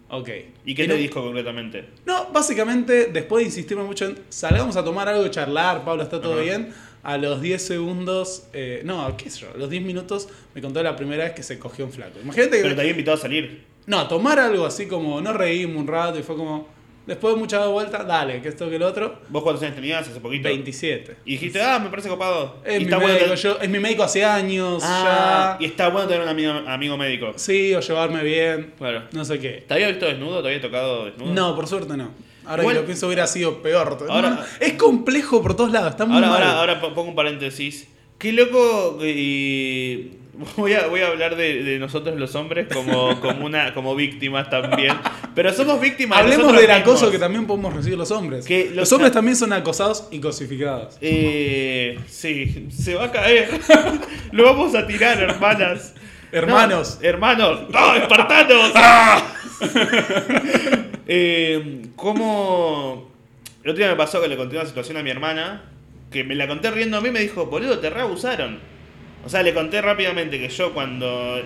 ok. ¿Y qué no- te dijo concretamente? No, básicamente, después de insistirme mucho en salgamos a tomar algo y charlar, Pablo, está todo bien. A los 10 segundos, eh, no, qué sé yo, a los 10 minutos me contó la primera vez que se cogió un flaco. Imagínate que. Pero te había invitado a salir. No, tomar algo así como, no reímos un rato y fue como, Después de muchas vueltas, dale, que esto que el otro. ¿Vos cuántos años tenías hace poquito? 27. Y dijiste, ah, me parece copado. Es y mi, está médico, tener- yo- es mi médico hace años, Ah, ya. y está bueno tener un amigo, amigo médico. Sí, o llevarme bien. Claro. No sé qué. ¿Te había visto desnudo? ¿Te había tocado desnudo? No, por suerte no. Ahora Igual- que lo pienso hubiera sido peor. Ahora- No, es complejo por todos lados, está muy Ahora, mal. ahora, ahora po- pongo un paréntesis. Qué loco y voy a, voy a hablar de, de nosotros los hombres como, como una como víctimas también. Pero somos víctimas. Hablemos del acoso mismos. que también podemos recibir los hombres. Que los, los- hombres también son acosados y cosificados. Eh, sí, se va a caer. Lo vamos a tirar, hermanas. Hermanos. No, hermanos. ¡No, espartanos! eh, ¿Cómo...? El otro día me pasó que le conté una situación a mi hermana, que me la conté riendo a mí y me dijo, boludo, te reabusaron. O sea, le conté rápidamente que yo cuando...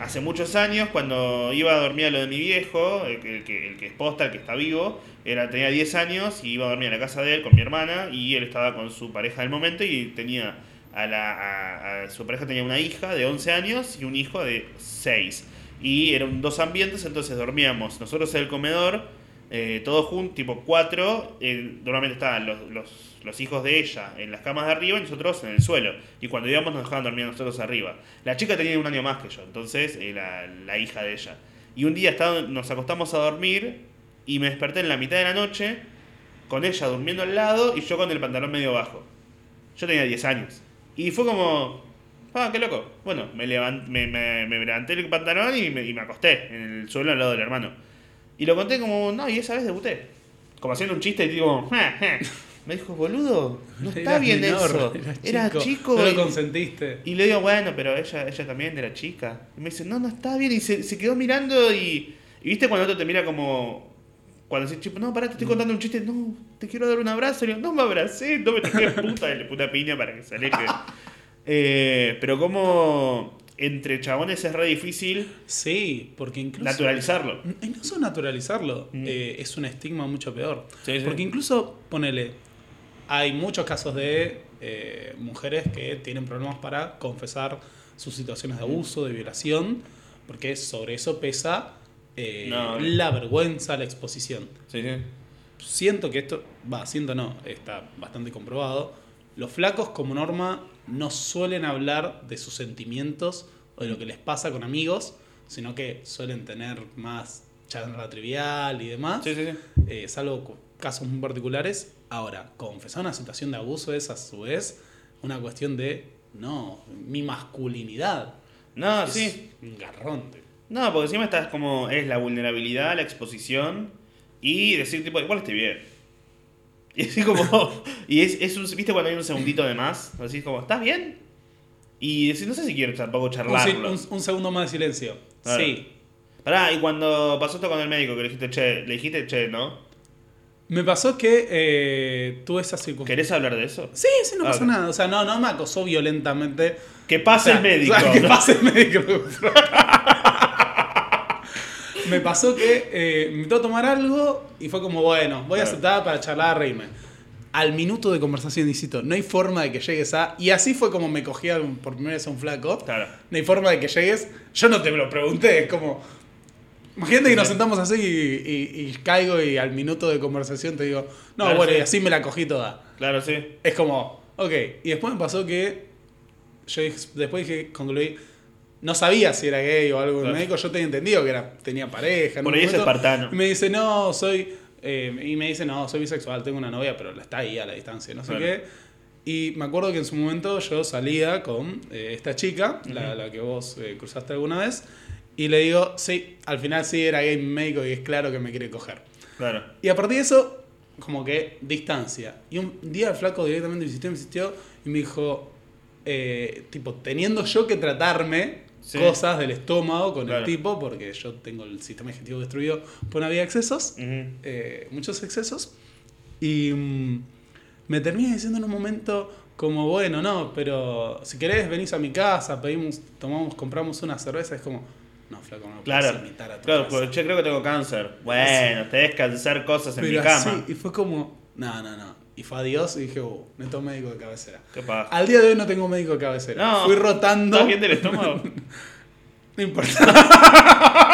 Hace muchos años, cuando iba a dormir a lo de mi viejo, el que, el que, el que es posta, el que está vivo, era, tenía 10 años y iba a dormir a la casa de él con mi hermana y él estaba con su pareja del momento y tenía a, la, a- a- su pareja tenía una hija de 11 años y un hijo de 6. Y eran dos ambientes, entonces dormíamos nosotros en el comedor, eh, todos juntos, tipo cuatro. eh, normalmente estaban los, los, los hijos de ella en las camas de arriba y nosotros en el suelo. Y cuando íbamos nos dejaban dormir nosotros arriba. La chica tenía un año más que yo, entonces eh, la, la hija de ella. Y un día estaba- nos acostamos a dormir y me desperté en la mitad de la noche con ella durmiendo al lado y yo con el pantalón medio bajo. Yo tenía 10 años. Y fue como, ah, qué loco. Bueno, me, me, me- me levanté el pantalón y me, y me acosté en el suelo al lado del hermano. Y lo conté como, no, y esa vez debuté. Como haciendo un chiste y digo, "Ja, ja". Me dijo, boludo, no está Eras bien menor, eso. eras Era chico. No y- lo consentiste. y le digo, bueno, pero ella, ella también era chica. Y me dice, no, no está bien. Y se, se quedó mirando y, y viste cuando otro te mira como... Cuando decís, tipo, no, pará, te estoy contando un chiste. No, te quiero dar un abrazo. Y le digo, no me abracé, no me toques puta. Le puta piña para que se aleje. Eh, pero como entre chabones es re difícil Sí, porque incluso. naturalizarlo. Solo naturalizarlo, Mm. eh, es un estigma mucho peor. Sí, sí. Porque incluso, ponele, hay muchos casos de eh, mujeres que tienen problemas para confesar sus situaciones de abuso, de violación, porque sobre eso pesa eh, No. la vergüenza, la exposición. Sí, sí. Siento que esto, va, siento no, está bastante comprobado. Los flacos, como norma, no suelen hablar de sus sentimientos o de lo que les pasa con amigos, sino que suelen tener más charla trivial y demás, Sí, sí, sí. eh, salvo casos muy particulares. Ahora, confesar una situación de abuso es a su vez una cuestión de, no, mi masculinidad. No, es sí. un garrón. No, porque encima estás como es la vulnerabilidad, la exposición y decir tipo, igual estoy bien. Y así como, y es, es un, viste cuando hay un segundito de más, así como, ¿estás bien? Y decir, no sé si quiero tampoco Un, charlarlo. un- un segundo más de silencio. Claro. Sí. Pará, y cuando pasó esto con el médico, que le dijiste, che, le dijiste, che, ¿no? Me pasó que eh, tuve esa circunstancia. ¿Querés hablar de eso? Sí, sí, no Ah, pasa nada. O sea, no, no me acosó violentamente. Que pase O sea, el médico. o sea, que pase el médico. me pasó que eh, me invitó a tomar algo y fue como, bueno, voy a aceptar para charlar, reírme. Al minuto de conversación, insisto, no hay forma de que llegues a. Y así fue como me cogía por primera vez a un flaco. Claro. No hay forma de que llegues. Yo no te lo pregunté, es como. Imagínate que nos sentamos así y, y- y caigo y al minuto de conversación te digo, no, Claro, bueno, sí. y así me la cogí toda. Claro, sí. Es como, ok. Y después me pasó que. Yo dije- después dije, concluí. No sabía si era gay o algo. El Claro. médico yo tenía entendido que era, tenía pareja. en Por un ahí es momento. espartano. Y me dice, no, soy. eh, y me dice, no, soy bisexual, tengo una novia, pero está ahí a la distancia, no sé Claro. qué. Y me acuerdo que en su momento yo salía con eh, esta chica, la, la que vos eh, cruzaste alguna vez. Y le digo, sí, al final sí era gay médico y es claro que me quiere coger. Claro. Y a partir de eso, como que distancia. Y un día el flaco directamente me insistió, me insistió y me dijo, eh, tipo, teniendo yo que tratarme Sí. cosas del estómago con Claro. el tipo, porque yo tengo el sistema digestivo destruido por una vía de excesos, eh, muchos excesos. Y mm, me termina diciendo en un momento como, bueno, no, pero si querés venís a mi casa, pedimos, tomamos, compramos una cerveza, es como, no, flaco, no Claro. puedes invitar a tu Claro, casa". pues, creo que tengo cáncer. Bueno, te debes cansar cosas en Pero mi cama. y fue como, no, no, no. Y fue adiós y dije, uh, necesito médico de cabecera. ¿Qué pasa? Al día de hoy no tengo médico de cabecera. No. Fui rotando. ¿Estás bien del estómago? No importa.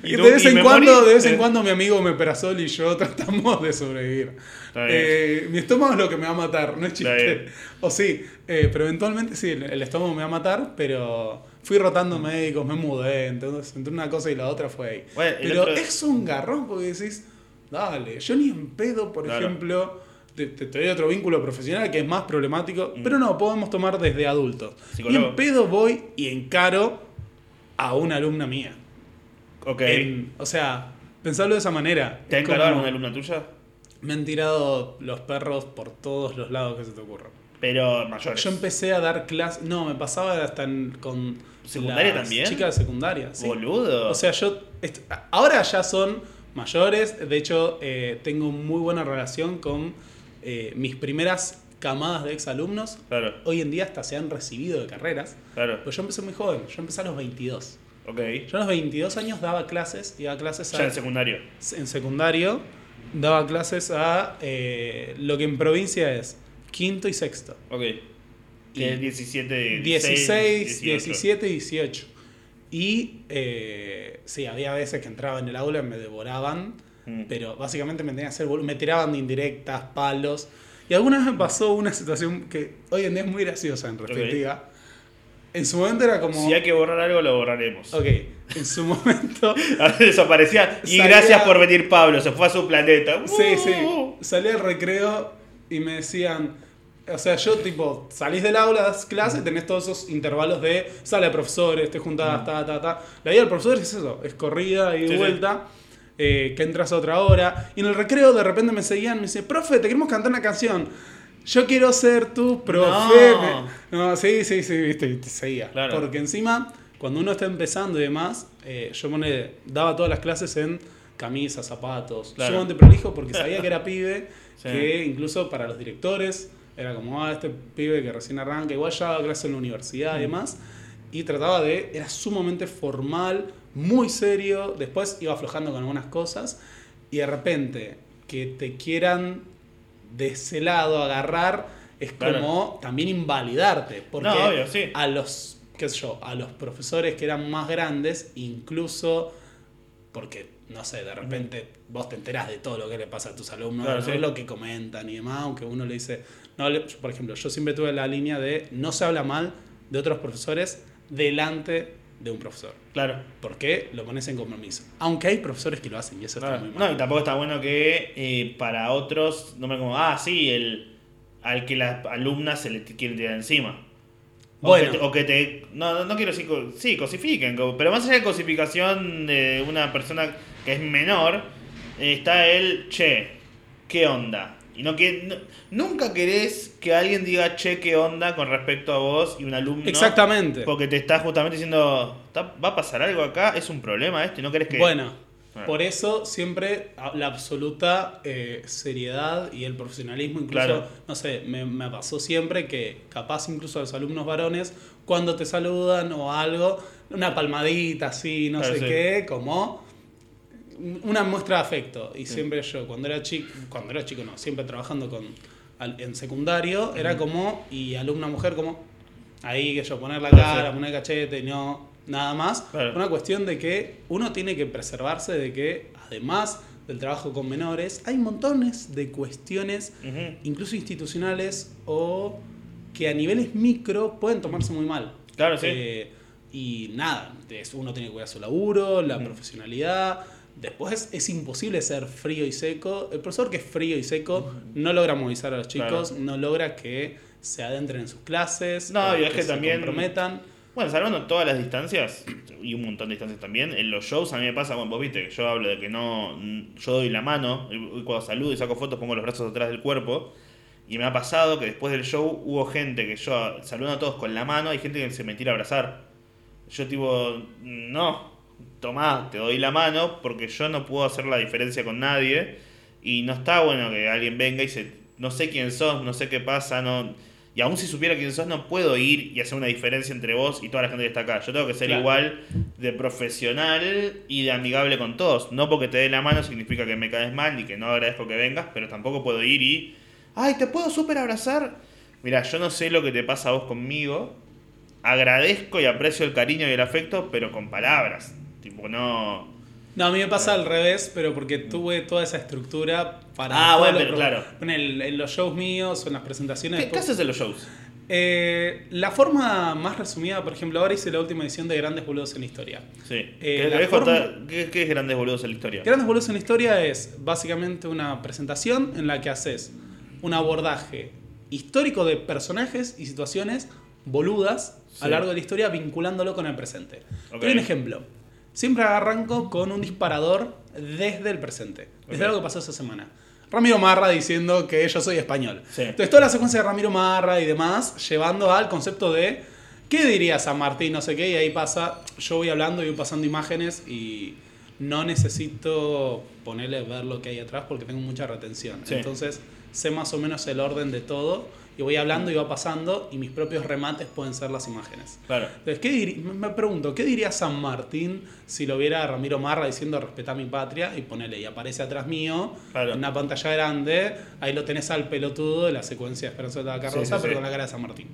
Y de vez y en cuando, de vez en cuando mi amigo Meperazol y yo tratamos de sobrevivir. Eh, mi estómago es lo que me va a matar, no es chiste. O sí, eh, pero eventualmente sí, el, el estómago me va a matar, pero fui rotando médicos, me mudé, entonces entre una cosa y la otra fue ahí. Bueno, pero otro- es un garrón porque decís, dale, yo ni en pedo, por Claro. ejemplo, te, te, te doy otro vínculo profesional que es más problemático, Mm. pero no, podemos tomar desde adultos. Ni en pedo voy y encaro a una alumna mía. Ok. En- o sea, pensarlo de esa manera. ¿Te ha Es como- encargado alguna alumna tuya? Me han tirado los perros por todos los lados que se te ocurran. Pero mayores. Yo empecé a dar clases. No, me pasaba hasta en- con. ¿Secundaria las también? Chicas de secundaria, sí. Boludo. O sea, yo. est- ahora ya son mayores. De hecho, eh, tengo muy buena relación con eh, mis primeras camadas de exalumnos. Claro, Hoy en día hasta se han recibido de carreras. claro. Pero yo empecé muy joven. Yo empecé a los 22. Ok. Yo a los 22 años daba clases. Iba a clases a, Ya en secundario. en secundario daba clases a eh, lo que en provincia es quinto y sexto. Ok. Y Que es 17, 16, 18. 17 y 18. Y eh, sí, había veces que entraba en el aula y me devoraban, Mm. pero básicamente me tenían que hacer me tiraban de indirectas, palos. Y alguna vez me pasó una situación que hoy en día es muy graciosa en retrospectiva. En su momento era como. Si hay que borrar algo, lo borraremos. Ok, en su momento. Desaparecía. Y Salía- gracias por venir, Pablo. Se fue a su planeta. Sí, sí. Uh. Salí al recreo y me decían. O sea, yo tipo, salís del aula, das clase, tenés todos esos intervalos de sala de profesores, te juntás, ta, ta, ta. La vida del profesor es eso, es corrida y Sí, sí. vuelta, eh, que entras a otra hora. Y en el recreo de repente me seguían, me dice, profe, te queremos cantar una canción. Yo quiero ser tu profe. No. No, sí, sí, sí, viste, y te seguía. Claro. Porque encima, cuando uno está empezando y demás, eh, yo pone, daba todas las clases en camisas, zapatos, Claro. sumamente prolijo porque sabía que era pibe, Sí. que incluso para los directores era como, ah, este pibe que recién arranca, igual ya daba clase en la universidad Mm. y demás, y trataba de, era sumamente formal, muy serio, después iba aflojando con algunas cosas, y de repente que te quieran de ese lado agarrar es Claro. como también invalidarte, porque No, obvio, sí. a los, qué sé yo, a los profesores que eran más grandes, incluso porque, no sé, de repente vos te enterás de todo lo que le pasa a tus alumnos, Claro, de sí. lo que comentan y demás, aunque uno le dice, no, por ejemplo, yo siempre tuve la línea de no se habla mal de otros profesores delante de un profesor. Claro. Porque lo pones en compromiso. Aunque hay profesores que lo hacen y eso Claro. está muy No, y tampoco está bueno que eh, para otros, no me como, ah, sí, el, al que la alumna se le t- quiere tirar encima. O Bueno. que te- O que te. No, no, quiero decir. Sí, cosifiquen. co- Pero más allá de cosificación de una persona que es menor, eh, está el che, ¿qué onda? Y no que no- nunca querés que alguien diga che, ¿qué onda con respecto a vos y un alumno. Exactamente. Porque te está justamente diciendo, "¿Está- ¿va a pasar algo acá? ¿Es un problema esto? Y no querés que. Bueno, por eso siempre la absoluta eh, seriedad y el profesionalismo, incluso, Claro. no sé, me, me pasó siempre que capaz incluso a los alumnos varones, cuando te saludan o algo, una palmadita así, no Claro, sé sí. qué, como una muestra de afecto. Y siempre yo, cuando era chico, cuando era chico no, siempre trabajando con al- en secundario, era como, y alumna mujer como, ahí que yo, poner la cara, poner cachete, no, nada más. Claro. Una cuestión de que uno tiene que preservarse de que, además del trabajo con menores, hay montones de cuestiones, incluso institucionales, o que a niveles micro pueden tomarse muy mal. Claro, sí. Eh, y nada, uno tiene que cuidar su laburo, la profesionalidad. Después es imposible ser frío y seco. El profesor que es frío y seco no logra movilizar a los chicos, Claro. no logra que se adentren en sus clases, No, y es que se también- comprometan. Bueno, salvando todas las distancias, y un montón de distancias también, en los shows a mí me pasa, bueno, vos viste, que yo hablo de que no, yo doy la mano, y cuando saludo y saco fotos pongo los brazos atrás del cuerpo, y me ha pasado que después del show hubo gente que yo saludo a todos con la mano, hay gente que se me tira a abrazar. Yo tipo, no, tomá, te doy la mano, porque yo no puedo hacer la diferencia con nadie, y no está bueno que alguien venga y se, no sé quién sos, no sé qué pasa, no... Y aún si supiera quién sos, no puedo ir y hacer una diferencia entre vos y toda la gente que está acá. Yo tengo que ser Claro. igual de profesional y de amigable con todos. No porque te dé la mano significa que me caes mal ni que no agradezco que vengas, pero tampoco puedo ir y. ¡Ay, te puedo súper abrazar! Mira, yo no sé lo que te pasa a vos conmigo. Agradezco y aprecio el cariño y el afecto, pero con palabras. Tipo, no. No, a mí me pasa al revés, pero porque tuve toda esa estructura para. Ah, bueno, pero claro. En, el- en los shows míos o en las presentaciones. ¿Qué, qué haces en los shows? Eh, la forma más resumida, por ejemplo, ahora hice la última edición de Grandes Boludos en la Historia. Sí. Eh, ¿Qué, forma-? ¿Qué, qué es Grandes Boludos en la historia? Grandes Boludos en la Historia es básicamente una presentación en la que haces un abordaje histórico de personajes y situaciones boludas a Sí. lo largo de la historia vinculándolo con el presente. Te Ok. doy un ejemplo. Siempre arranco con un disparador desde el presente, desde Ok. algo que pasó esa semana. Ramiro Marra diciendo que yo soy español. Sí. Entonces toda la secuencia de Ramiro Marra y demás llevando al concepto de ¿qué diría San Martín? No sé qué, y ahí pasa, yo voy hablando y voy pasando imágenes y no necesito ponerle ver lo que hay atrás porque tengo mucha retención. Sí. Entonces sé más o menos el orden de todo y voy hablando y va pasando y mis propios remates pueden ser las imágenes. Claro. Entonces, ¿qué me pregunto, ¿qué diría San Martín si lo viera a Ramiro Marra diciendo respetá mi patria y ponele y aparece atrás mío Claro. en una pantalla grande? Ahí lo tenés al pelotudo de la secuencia de Esperanza de la Carroza, Sí, sí, pero con la cara de San Martín.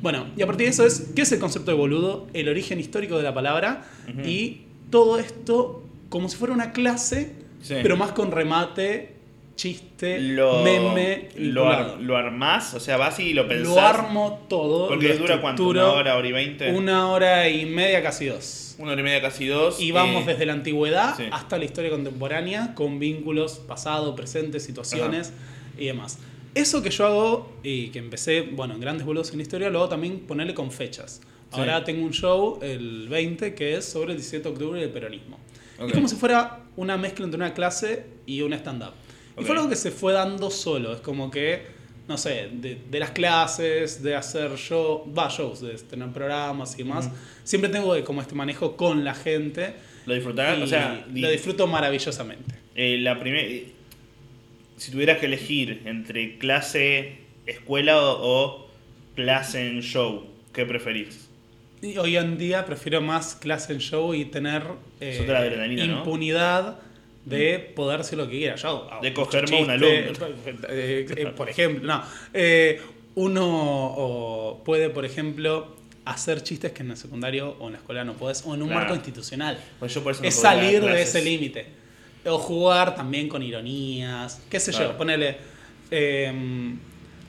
Bueno, y a partir de eso es, ¿qué es el concepto de boludo? El origen histórico de la palabra y todo esto como si fuera una clase, pero más con remate, chiste, Lo, meme, lo, ar- lo armás, o sea, vas y lo pensás. Lo armo todo. Porque dura cuánto, una hora, hora y veinte. Una hora y media, casi dos. Una hora y media, casi dos. Y vamos eh, desde la antigüedad sí. hasta la historia contemporánea, con vínculos pasado, presente, situaciones y demás. Eso que yo hago y que empecé, bueno, en grandes boludos en la historia, lo hago también ponerle con fechas. Sí. Ahora tengo un show el 20 que es sobre el 17 de octubre y el peronismo. Ok. Es como si fuera una mezcla entre una clase y un stand-up. Y fue algo que se fue dando solo. Es como que, no sé, de, de las clases, de hacer show, va, shows, de tener programas y demás. Siempre tengo eh, como este manejo con la gente. Lo disfrutás, y o sea, lo disfruto maravillosamente. eh, la primera. Si tuvieras que elegir entre clase, escuela o, o clase en show, ¿qué preferís? Y hoy en día prefiero más clase en show y tener eh, ¿no? De poder hacer lo que quiera. Yo, De cogerme a un chiste, alumno. eh, eh, por ejemplo, no. Eh, uno puede, por ejemplo, hacer chistes que en el secundario o en la escuela no puedes, o en un Claro. marco institucional. Pues yo por eso no es salir de ese límite. O jugar también con ironías. ¿Qué sé Claro. yo? Ponele.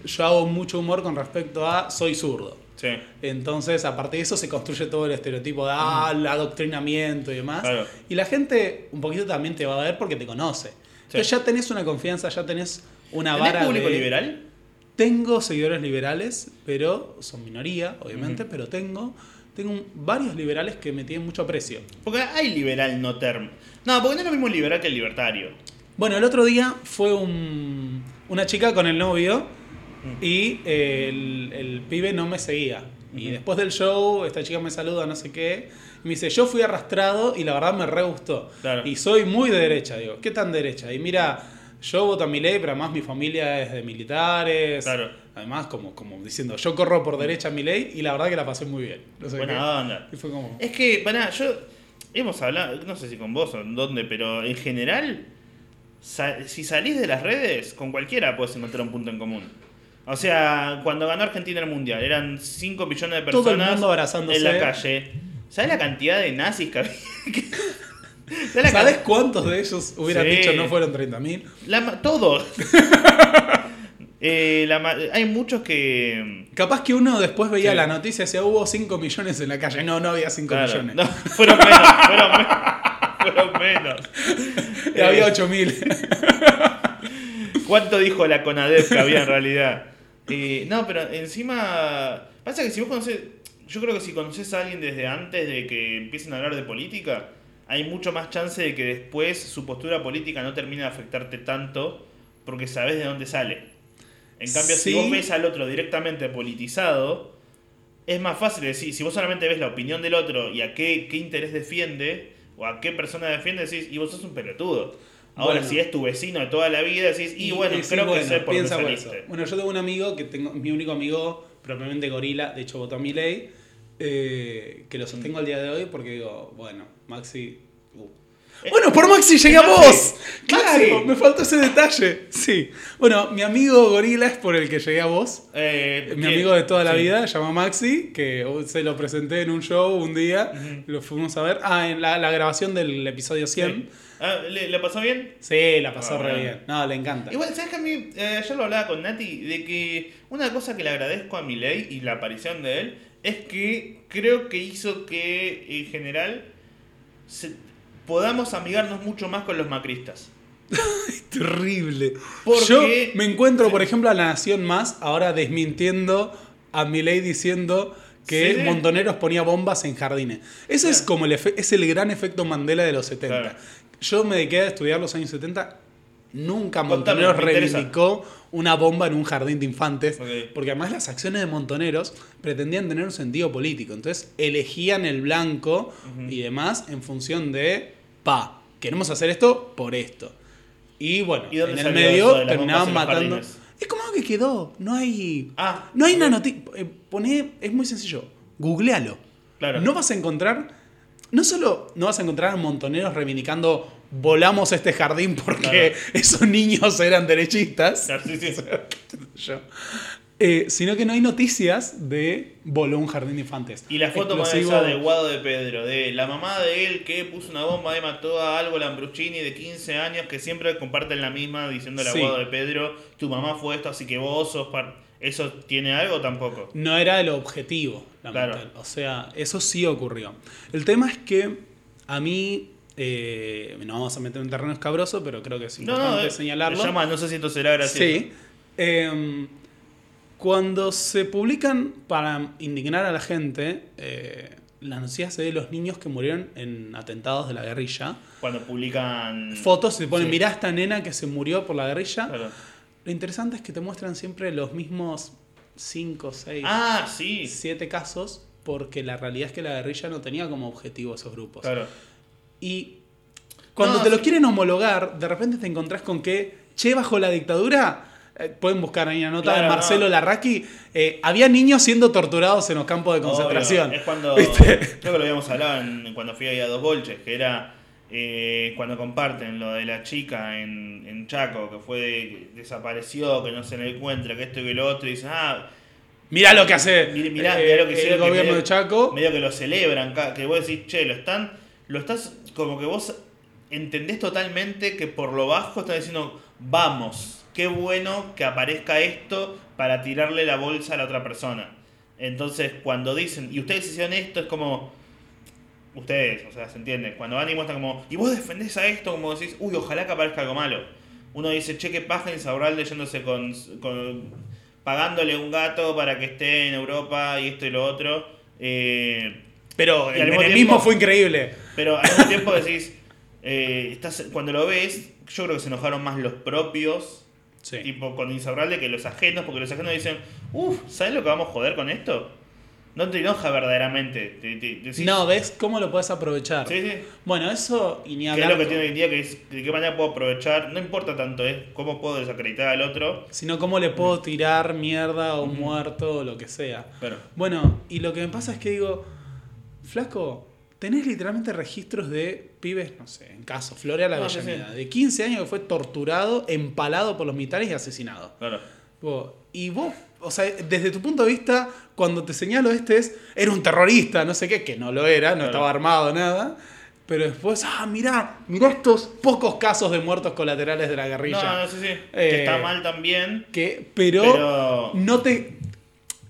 yo hago mucho humor con respecto a soy zurdo. Sí. Entonces, aparte de eso, se construye todo el estereotipo de ah, el adoctrinamiento y demás. Claro. Y la gente un poquito también te va a ver porque te conoce. Entonces ya tenés una confianza, ya tenés una ¿Tenés vara público de- liberal? Tengo seguidores liberales, pero son minoría, obviamente, pero tengo, tengo varios liberales que me tienen mucho aprecio. Porque hay liberal no term. No, porque no es lo mismo liberal que el libertario. Bueno, el otro día fue un- una chica con el novio y eh, el, el pibe no me seguía. Y después del show, esta chica me saluda, no sé qué. Y me dice, yo fui arrastrado y la verdad me re gustó. Claro. Y soy muy de derecha, digo, ¿qué tan derecha? Y mira, yo voto a mi ley, pero además mi familia es de militares. Claro. Además, como, como diciendo, yo corro por derecha a mi ley y la verdad que la pasé muy bien. No sé qué. Buena onda. Y fue como... Es que, para yo. Hemos hablado, no sé si con vos o en dónde, pero en general, si salís de las redes, con cualquiera puedes encontrar un punto en común. O sea, cuando ganó Argentina el mundial, eran 5 millones de Todo el personas mundo abrazándose. en la calle. ¿Sabes la cantidad de nazis que había? ¿Sabes la ¿Sabes can- cuántos de ellos hubieran Sí. dicho no fueron 30.000? la ma- Todos. Eh, la hay muchos que. Capaz que uno después veía Sí. la noticia y decía, hubo 5 millones en la calle. No, no había 5 Claro, millones. no, fueron menos, fueron menos. Fueron menos. Y había Eh, 8000. ¿Cuánto dijo la CONADEP que había en realidad? Eh, no, pero encima. Pasa que si vos conoces. Yo creo que si conoces a alguien desde antes de que empiecen a hablar de política, hay mucho más chance de que después su postura política no termine de afectarte tanto porque sabes de dónde sale. En cambio, Sí. si vos ves al otro directamente politizado, es más fácil decir, si vos solamente ves la opinión del otro y a qué, qué interés defiende o a qué persona defiende, decís, y vos sos un pelotudo. Ahora, Bueno. si es tu vecino de toda la vida, decís, y, bueno, y sí, creo que bueno, sé por piensa por eso. Bueno, yo tengo un amigo que tengo, mi único amigo, propiamente gorila, de hecho votó a mi ley, eh, que lo sostengo al día de hoy porque digo, bueno, Maxi. uh. Bueno, por Maxi llegué a Maxi. vos. Claro, Maxi. me faltó ese detalle. Sí. Bueno, mi amigo Gorila es por el que llegué a vos. Eh, Mi ¿quién? amigo de toda la Sí. vida, se llama Maxi, que se lo presenté en un show un día, lo fuimos a ver. Ah, en la, la grabación del episodio 100. Sí. Ah, ¿le, le pasó bien? Sí, la pasó Ah, re bueno. bien. No, le encanta. Igual, ¿sabes que a mí, eh, ayer lo hablaba con Nati, de que una cosa que le agradezco a Milei y la aparición de él es que creo que hizo que en general se- podamos amigarnos mucho más con los macristas. Terrible. Porque- Yo me encuentro, por ejemplo, a La Nación Más ahora desmintiendo a Milei diciendo que Sí. Montoneros ponía bombas en jardines. Ese es Claro. como el, es el gran efecto Mandela de los 70. Claro. Yo me dediqué a estudiar los años 70. Nunca Contame, Montoneros me interesa. reivindicó una bomba en un jardín de infantes. Ok. Porque además las acciones de Montoneros pretendían tener un sentido político. Entonces elegían el blanco y demás en función de, pa, queremos hacer esto por esto. Y bueno, ¿Y dónde en el salió eso medio las terminaban bombas en los matando. jardines? Es como algo que quedó. No hay. Ah, no hay ok. una noticia. Pone. Es muy sencillo. Googlealo. Claro. No vas a encontrar. No solo no vas a encontrar montoneros reivindicando volamos este jardín porque Claro. esos niños eran derechistas. Claro, sí, sí. Yo. Eh, sino que no hay noticias de voló un jardín de infantes. Y la foto más esa de Guado de Pedro, de la mamá de él que puso una bomba y mató a algo Lambruschini de 15 años que siempre comparten la misma diciéndole a Sí. Guado de Pedro, tu mamá fue esto, así que vos sos par... ¿Eso tiene algo tampoco? No era el objetivo, Claro. lamentablemente. O sea, eso sí ocurrió. El tema es que a mí, eh, no vamos a meter en un terreno escabroso, pero creo que es No, importante no, eh, señalarlo. se llama, no sé si esto será gracioso. Sí. Eh, cuando se publican para indignar a la gente eh, las noticias de los niños que murieron en atentados de la guerrilla, Cuando publican... fotos se ponen, Sí. mirá esta nena que se murió por la guerrilla. Claro. Lo interesante es que te muestran siempre los mismos 5, 6, Ah, sí. 7 casos, porque la realidad es que la guerrilla no tenía como objetivo esos grupos. Claro. Y cuando No, te sí. quieren homologar, de repente te encontrás con que, che, bajo la dictadura, eh, pueden buscar ahí una nota de Marcelo no. Larraqui, eh, había niños siendo torturados en los campos de concentración. Obvio, Es cuando. ¿Viste? Creo que lo habíamos hablado en- cuando fui ahí a Dos Bolches, que era eh, cuando comparten lo de la chica en, en Chaco, que fue de- desapareció, que no se encuentra, que esto y que lo otro, y dicen, ah, Mirá lo que hace Mir- mirá, eh, mirá lo que el hicieron, que gobierno medio- de Chaco. medio que lo celebran, que vos decís, che, lo están, lo estás, como que vos entendés totalmente que por lo bajo están diciendo, vamos, qué bueno que aparezca esto para tirarle la bolsa a la otra persona. Entonces, cuando dicen, y ustedes hicieron esto, es como, ustedes, o sea, se entiende, cuando van y muestran como, y vos defendés a esto, como decís, uy, ojalá que aparezca algo malo. Uno dice, che, qué paja Insaurralde yéndose con, con pagándole un gato para que esté en Europa y esto y lo otro. Eh, Pero el mismo tiempo- fue increíble. pero al mismo tiempo decís, eh, estás, cuando lo ves, yo creo que se enojaron más los propios, Sí. tipo con Insaurralde, que los ajenos, porque los ajenos dicen, uff, ¿sabes lo que vamos a joder con esto? No te enoja verdaderamente. te- te- decís, No, ¿ves cómo lo puedes aprovechar? Sí, sí. Bueno, eso y ni Que es hablar. lo que tiene hoy en día, que es de qué manera puedo aprovechar, no importa tanto, es cómo puedo desacreditar al otro. Sino cómo le puedo tirar mierda o muerto o lo que sea. Pero, Bueno, y lo que me pasa es que digo, flaco, tenés literalmente registros de pibes, no sé, en caso, Florea la No, sí, Avellaneda, sí. de 15 años que fue torturado, empalado por los militares y asesinado. claro. Y vos, o sea, desde tu punto de vista, cuando te señalo este es, era un terrorista, no sé qué, que no lo era, no Claro. estaba armado, nada. Pero después, ah, mirá, mirá estos pocos casos de muertos colaterales de la guerrilla. No, no si. Eh, que está mal también. Que, pero, Pero- no te.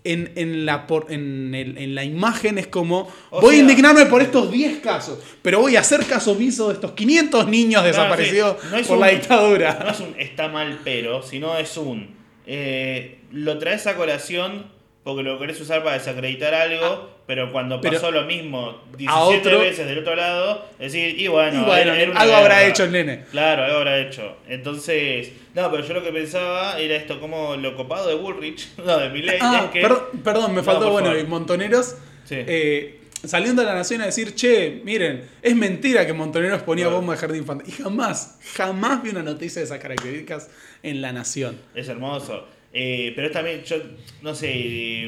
En, en la, por- en, el- en la imagen es como. O voy a indignarme por estos 10 casos, pero voy a hacer caso omiso de estos 500 niños desaparecidos sí, no por un- la dictadura. No es un está mal pero, sino es un. Eh, lo traes a colación porque lo querés usar para desacreditar algo, pero cuando Pero- pasó lo mismo 17 a otro- veces del otro lado, decir, y bueno, Y bueno, era- era una algo habrá guerra. hecho el nene. Claro, algo habrá hecho. Entonces, no, pero yo lo que pensaba era esto, como lo copado de Bullrich, no, de Milley, Ah, es que. perdón, perdón, me faltó, bueno, y Montoneros. Sí. eh, saliendo a la nación a decir, che, miren, es mentira que Montoneros ponía Claro. bomba de jardín infantil. Y jamás, jamás vi una noticia de esas características en la nación. Es hermoso. Eh, pero es también, yo no sé,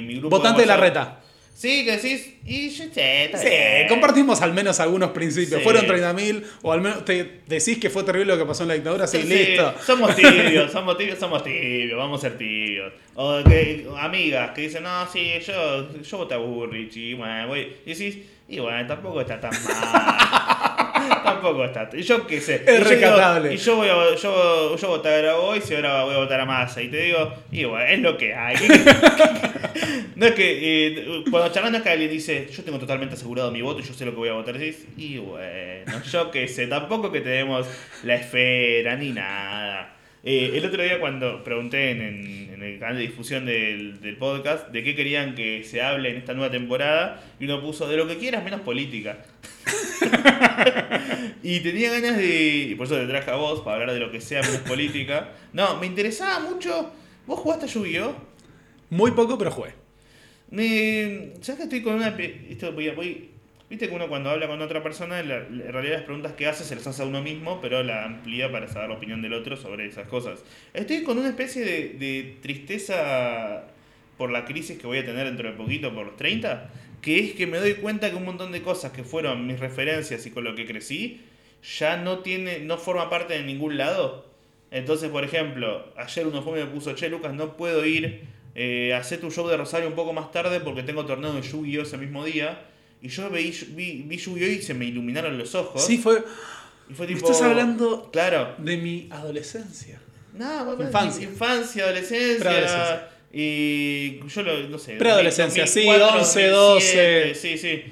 mi grupo. Votante de la reta. Sí, que decís, y yo sé, está Sí, bien. compartimos al menos algunos principios. Sí. Fueron 30.000, o al menos te decís que fue terrible lo que pasó en la dictadura, sí, Sí, listo. Somos tibios, somos tibios, somos tibios, vamos a ser tibios. O que, amigas que dicen, no, sí, yo, yo voté a Burrich y bueno, voy. Y decís, y bueno, tampoco está tan mal. tampoco está. Y yo qué sé. Es y yo y yo voy a yo, yo votar a vos y ahora voy a votar a Massa. Y te digo, y bueno, es lo que hay. no es que eh, cuando charlando que alguien dice, yo tengo totalmente asegurado mi voto y yo sé lo que voy a votar. Y decís, y bueno, yo qué sé, tampoco que tenemos la esfera ni nada. Eh, el otro día cuando pregunté en, en- el canal de difusión del, del podcast de qué querían que se hable en esta nueva temporada, y uno puso de lo que quieras menos política. y tenía ganas de. Y por eso te traje a vos para hablar de lo que sea menos política. No, me interesaba mucho. ¿Vos jugaste a Yu-Gi-Oh? Muy poco, pero jugué. Me, ¿Sabes que estoy con una... Esto voy a- voy- Viste que uno cuando habla con otra persona, en realidad las preguntas que hace se las hace a uno mismo, pero la amplía para saber la opinión del otro sobre esas cosas. Estoy con una especie de, de tristeza por la crisis que voy a tener dentro de poquito, por los 30, que es que me doy cuenta que un montón de cosas que fueron mis referencias y con lo que crecí, ya no tiene, no forma parte de ningún lado. Entonces, por ejemplo, ayer uno fue y me puso, che, Lucas, no puedo ir eh, hacer tu show de Rosario un poco más tarde porque tengo torneo de Yu-Gi-Oh ese mismo día. Y yo vi, vi, vi Yu-Gi-Oh y se me iluminaron los ojos. Sí, fue. y fue tipo, estás hablando Claro. de mi adolescencia. No, bueno, Infancia. Infancia, adolescencia. Y yo lo, no sé. Preadolescencia, sí, 2004, 11, 2007, 12. Sí, sí.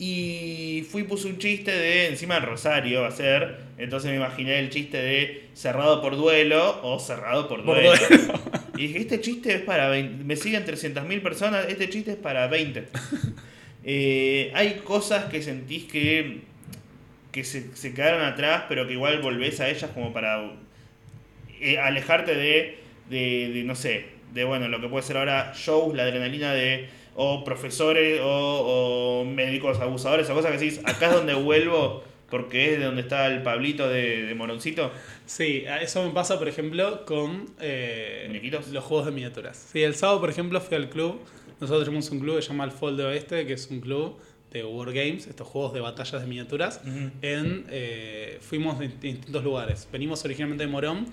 Y fui y puse un chiste de encima de Rosario va a ser. Entonces me imaginé el chiste de cerrado por duelo o cerrado por Por duelo. duelo. Y dije, este chiste es para 20. Me siguen 300.000 personas, este chiste es para 20. Eh, hay cosas que sentís que, que se, se quedaron atrás, pero que igual volvés a ellas como para eh, alejarte de, de, de, no sé, de bueno, lo que puede ser ahora shows, la adrenalina de o profesores o, o médicos abusadores o cosas que decís, acá es donde vuelvo porque es de donde está el Pablito de, de Moroncito. Sí, eso me pasa, por ejemplo, con eh, los juegos de miniaturas. Sí, el sábado, por ejemplo, fui al club. Nosotros tenemos un club que se llama el Fold de Oeste, que es un club de Wargames, estos juegos de batallas de miniaturas. Ujú. en, eh, fuimos de distintos lugares. Venimos originalmente de Morón,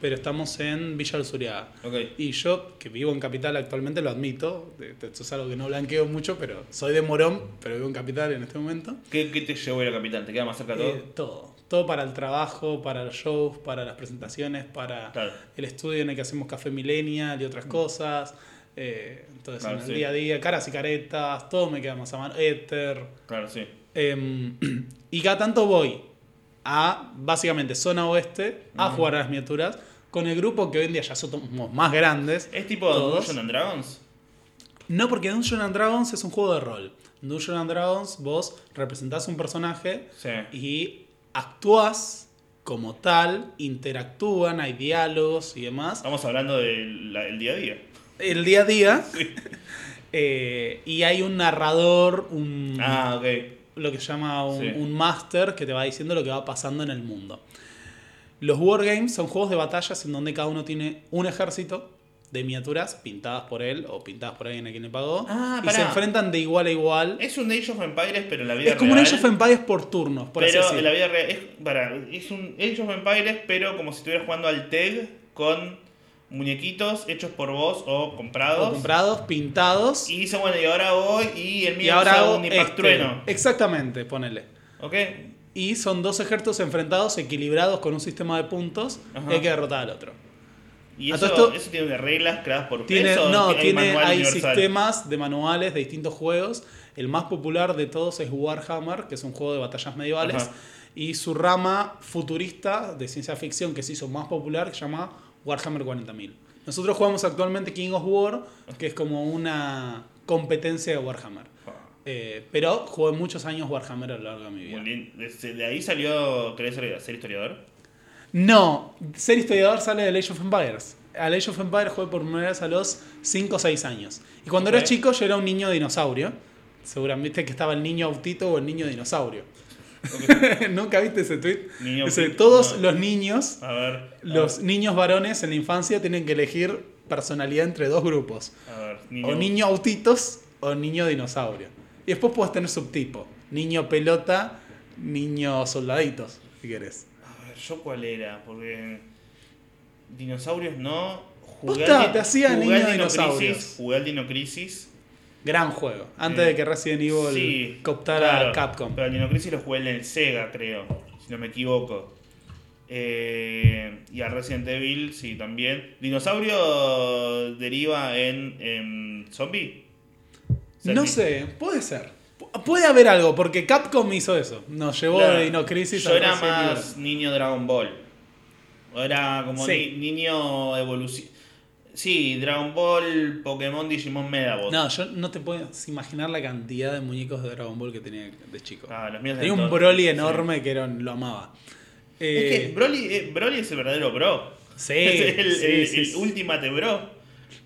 pero estamos en Villa del Suriaga. Ok. Y yo, que vivo en Capital actualmente, lo admito. de- de- Esto es algo que no blanqueo mucho, pero soy de Morón, pero vivo en Capital en este momento. ¿Qué, qué te llevó a ir a Capital? ¿Te queda más cerca todo? Eh, todo. Todo para el trabajo, para los shows, para las presentaciones, para Claro. el estudio en el que hacemos Café Millennial y otras cosas. Eh, entonces, Claro, en el sí. día a día, caras y caretas, todo me queda más a mano. Éter. Claro, sí. Em, y cada tanto voy a, básicamente, zona oeste, a jugar a las miniaturas con el grupo que hoy en día ya somos más grandes. ¿Es tipo. Dungeons and Dragons? No, porque Dungeons and Dragons es un juego de rol. En Dungeons and Dragons vos representás un personaje Sí. y actúas como tal, interactúan, hay diálogos y demás. Estamos hablando del día a día. El día a día. eh, y hay un narrador, un, Ah, ok. lo que se llama un, Sí. un master que te va diciendo lo que va pasando en el mundo. Los wargames son juegos de batallas en donde cada uno tiene un ejército de miniaturas pintadas por él o pintadas por alguien a quien le pagó Ah, y se enfrentan de igual a igual. Es un Age of Empires, pero en la vida Es como un real. Age of Empires por turnos, por así pero en la vida real. Es un Age of Empires, pero como si estuvieras jugando al TEG con muñequitos hechos por vos o comprados. O comprados, pintados. Y dice, bueno, y ahora voy y el mío y ahora hago un este. Trueno. Exactamente, ponele. ¿Ok? Y son dos ejércitos enfrentados, equilibrados con un sistema de puntos Ajá. y hay que derrotar al otro. ¿Y eso, esto- eso tiene reglas creadas por Tiene, no, hay tiene, hay sistemas de manuales de distintos juegos. El más popular de todos es Warhammer, que es un juego de batallas medievales. Ajá. Y su rama futurista de ciencia ficción que se hizo más popular se llama Warhammer 40.000. Nosotros jugamos actualmente King of War, que es como una competencia de Warhammer. Eh, pero jugué muchos años Warhammer a lo largo de mi vida. De ahí salió. ¿Querés ser historiador? No, ser historiador sale de Age of Empires. Al Age of Empires jugué por primera vez a los 5 o 6 años. Y cuando Ok. era chico yo era un niño dinosaurio. Seguramente que estaba el niño autito o el niño dinosaurio. ¿Nunca viste ese tweet? Niño todos los niños, A ver. los niños varones en la infancia tienen que elegir personalidad entre dos grupos. A ver. O niño autitos o niño dinosaurio. Y después puedes tener subtipo. Niño pelota, niño soldaditos, si querés. A ver, ¿yo cuál era? Porque. Dinosaurios no. Jugué Posta, te hacía jugué niño dinosaurios. Jugué al Dino Crisis. Gran juego. Antes Eh, de que Resident Evil Sí, cooptara claro, a Capcom. Pero Dino Crisis lo jugué en el Sega, creo. Si no me equivoco. Eh, y a Resident Evil, sí, también. Dinosaurio deriva en, en zombie. No sé, puede ser. Pu- Puede haber algo, porque Capcom hizo eso. Nos llevó Claro. de Dino Crisis Yo a era Resident Evil. más niño Dragon Ball. Era como Sí. ni- niño evolución. Sí, Dragon Ball, Pokémon, Digimon, Medabot. No, yo no te puedes imaginar la cantidad de muñecos de Dragon Ball que tenía de chico. Ah, los míos tenía un Broly sí. enorme que era, lo amaba. Es Eh, que Broly, eh, Broly es el verdadero bro. Sí, es el, sí, el- sí, el sí. Ultimate Bro.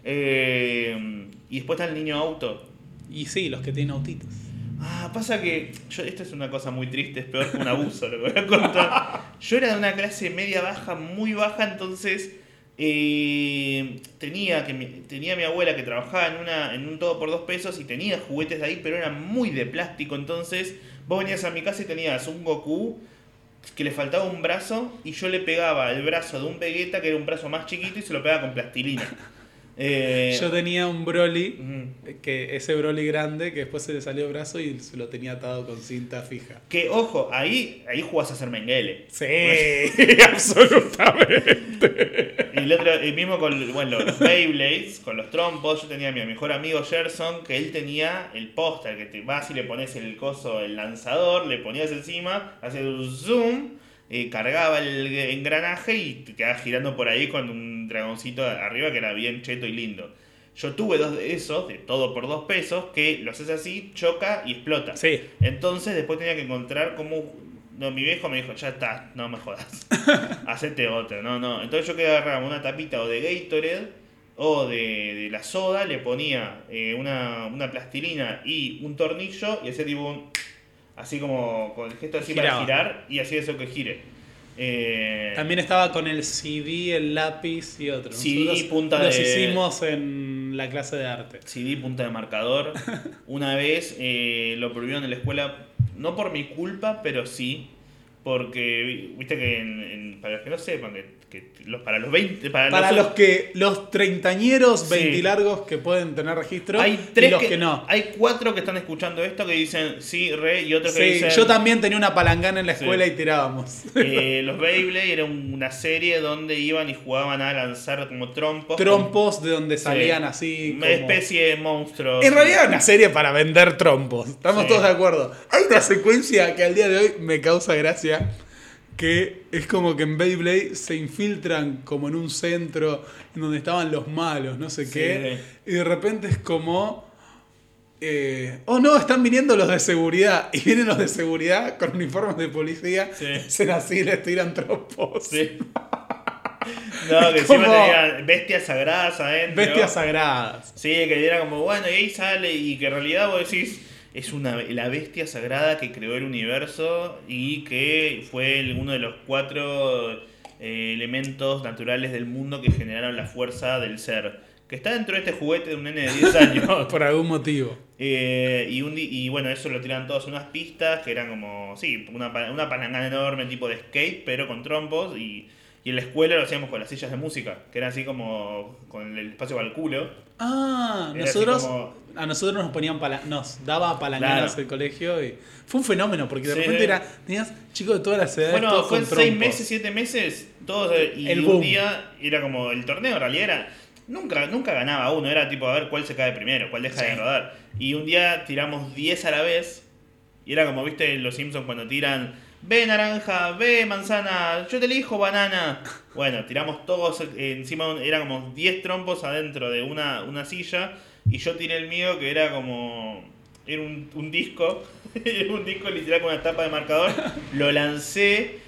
Eh, y después está el niño auto. Y sí, los que tienen autitos. Ah, pasa que. Yo, esto es una cosa muy triste, es peor que un abuso, lo que voy a contar. Yo era de una clase media baja, muy baja, entonces. Eh, tenía, que tenía mi abuela que trabajaba en, una, en un todo por dos pesos y tenía juguetes de ahí, pero eran muy de plástico. Entonces, vos venías a mi casa y tenías un Goku que le faltaba un brazo y yo le pegaba el brazo de un Vegeta que era un brazo más chiquito y se lo pegaba con plastilina. Eh, Yo tenía un Broly, que ese Broly grande, que después se le salió el brazo y se lo tenía atado con cinta fija. Que ojo, ahí, ahí jugás a ser Mengele. Sí, absolutamente. Y el otro, el mismo con bueno, los Beyblades, con los trompos. Yo tenía a mi mejor amigo Gerson, que él tenía el póster, que te vas y le pones el coso, el lanzador, le ponías encima, hacías un zoom, eh, cargaba el engranaje y te quedabas girando por ahí con un dragoncito arriba que era bien cheto y lindo. Yo tuve dos de esos, de todo por dos pesos, que lo haces así, choca y explota. Sí. Entonces después tenía que encontrar cómo... No, mi viejo me dijo, ya está, no me jodas. Hacete otro, no, no. Entonces yo que agarraba una tapita o de Gatorade o de, de la soda, le ponía eh, una, una plastilina y un tornillo y hacía tipo un... Así como con el gesto así Giraba. para girar y hacía eso que gire. Eh, También estaba con el CD, el lápiz y otro. CD, Nosotros punta los de- hicimos en la clase de arte. CD punta de marcador. Una vez eh, lo prohibieron en la escuela, no por mi culpa, pero sí. Porque, vi- viste que, en- en- para los que no sepan, que, que los, para los 20. Para, Para los que los treintañeros, Sí. veintilargos que pueden tener registro hay y tres los que, que, no. Hay cuatro que están escuchando esto que dicen sí, re, y otros que Sí, dicen. yo también tenía una palangana en la Sí. escuela y tirábamos. eh, los Beyblade era un- una serie donde iban y jugaban a lanzar como trompos. Trompos de donde salían así. Una como- especie de monstruos. En realidad era una serie para vender trompos. Estamos todos de acuerdo. Hay una secuencia que al día de hoy me causa gracia. Que es como que en Beyblade se infiltran como en un centro en donde estaban los malos, no sé Sí. qué. Y de repente es como. eh, oh no, están viniendo los de seguridad. Y vienen los de seguridad con uniformes de policía. Sí. Hacen así les tiran trompos. Sí. No, que encima tenían bestias sagradas adentro. Bestias sagradas. Sí, que era como, bueno, y ahí sale, y que en realidad vos decís, es una, la bestia sagrada que creó el universo y que fue el- uno de los cuatro eh, elementos naturales del mundo que generaron la fuerza del ser. Que está dentro de este juguete de un nene de 10 años. Por algún motivo. Eh, y, un y bueno, eso lo tiran todos en unas pistas que eran como, sí, una, una palangana enorme tipo de skate, pero con trompos. Y, y en la escuela lo hacíamos con las sillas de música, que eran así como con el espacio para el culo. Ah, Era nosotros, como- a nosotros nos ponían pala- nos daba palanganas Claro. el colegio y fue un fenómeno porque de Sí, repente era, tenías chicos de todas las edades Bueno, todos fue con seis trompos. meses, siete meses, todos, y El un boom. día era como el torneo, en realidad era. Nunca, nunca ganaba uno, era tipo a ver cuál se cae primero, cuál deja Sí. de rodar. Y un día tiramos 10 a la vez, y era como, viste, los Simpsons cuando tiran, ve naranja, ve manzana, yo te elijo banana. Bueno, tiramos todos eh, encima, un- era como 10 trompos adentro de una, una silla, y yo tiré el mío que era como. Era un, un disco, era un disco literal con una tapa de marcador. Lo lancé,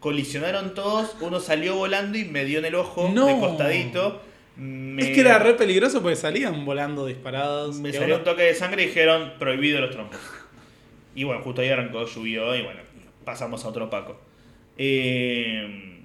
colisionaron todos, uno salió volando y me dio en el ojo No. de costadito. Me, Es que era re peligroso porque salían volando disparados. me salió un toque de sangre y dijeron prohibido los trompos. Y bueno, justo ahí arrancó, llovió y bueno, pasamos a otro Paco. Eh,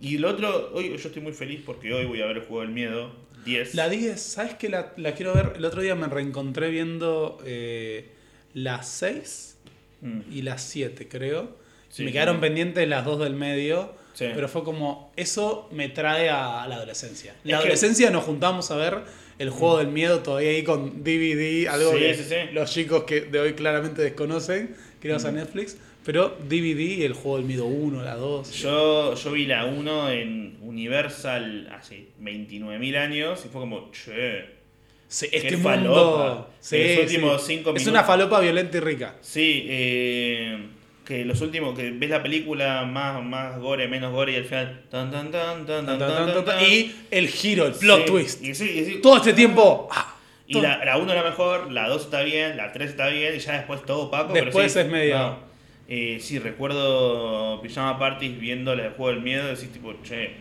Y el otro, hoy yo estoy muy feliz porque hoy voy a ver el juego del miedo 10. La 10, ¿sabes que la, la quiero ver? El otro día me reencontré viendo eh, las 6 Mm. y las 7, creo. Sí, me quedaron sí. pendientes las dos del medio. Sí. Pero fue como, eso me trae a, la adolescencia. La Es que- adolescencia nos juntamos a ver el juego del miedo todavía ahí con DVD, algo que los chicos que de hoy claramente desconocen, que a Netflix. Pero DVD y el juego del miedo 1, la 2. Yo, yo vi la 1 en Universal hace 29.000 años y fue como, che. Sí, qué este falopa. mundo. Sí, Los últimos sí. cinco Es minutos. una falopa violenta y rica. Sí, eh, que los últimos, que ves la película más, más gore, menos gore y al final. tan, tan, tan, tan, tan, tan, tan, tan. Y el giro, el plot Sí, twist. Y, sí, y sí. Todo este tiempo. ah, Y todo- la, la 1 es la mejor, la 2 está bien, la 3 está bien y ya después todo opaco. pero Después sí, es medio- no. Eh, sí, recuerdo Pijama Parties viendo el juego del miedo decís tipo, che.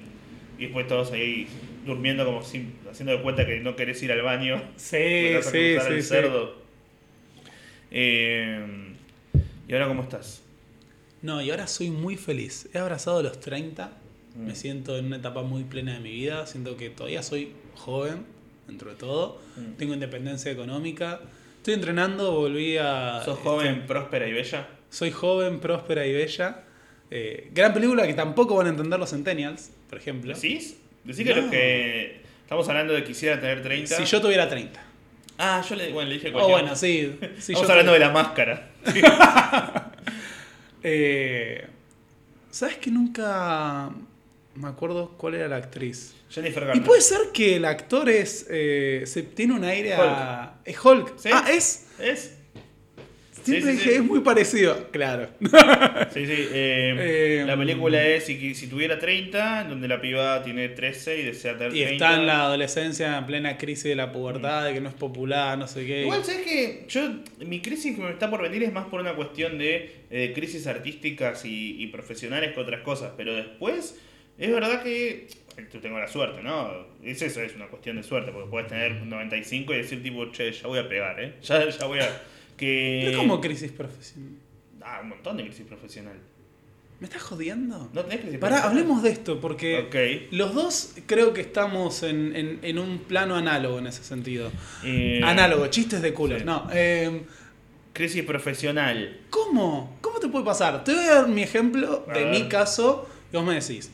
Y después todos ahí durmiendo como sin, haciendo de cuenta que no querés ir al baño. Sí, porque vas a sí, el sí. cerdo. Eh, ¿Y ahora cómo estás? No, y ahora soy muy feliz. He abrazado los 30. Mm. Me siento en una etapa muy plena de mi vida. Siento que todavía soy joven, dentro de todo. Mm. Tengo independencia económica. Estoy entrenando, volví a. ¿Sos joven, próspera y bella? Soy joven, próspera y bella. Eh, gran película que tampoco van a entender los Centennials, por ejemplo. ¿Decís? Decís que No. los que. Estamos hablando de quisiera tener 30. Si yo tuviera 30. Ah, yo le, bueno, le dije Oh, bueno, sí. Estamos yo hablando de la máscara. Eh, ¿Sabes que nunca me acuerdo cuál era la actriz? Jennifer Y Garner. puede ser que el actor es. eh, se, tiene un aire a. Es Hulk. ¿Sí? Ah, es. ¿Es? Siempre sí, dije, es muy parecido. Claro. Sí, sí. eh, Eh, la película es si, si tuviera 30, donde la piba tiene 13 y desea tener Y 30. está en la adolescencia, en plena crisis de la pubertad, de que no es popular, no sé qué. Igual, ¿sabes que Yo, mi crisis que me está por venir es más por una cuestión de eh, crisis artísticas y, y profesionales que otras cosas. Pero después, es verdad que. Yo tengo la suerte, ¿no? Es eso, es una cuestión de suerte, porque puedes tener 95 y decir, tipo, che, ya voy a pegar, ¿eh? Ya, ya voy a. Que... ¿Pero como crisis profesional? Ah, un montón de crisis profesional. ¿Me estás jodiendo? ¿No tenés crisis Pará, hablemos de esto, porque los dos creo que estamos en, en- en un plano análogo en ese sentido. Eh, Análogo, chistes de culos. sí. No, eh, Crisis profesional. ¿cómo? ¿Cómo te puede pasar? Te voy a dar mi ejemplo A de ver. mi caso y vos me decís.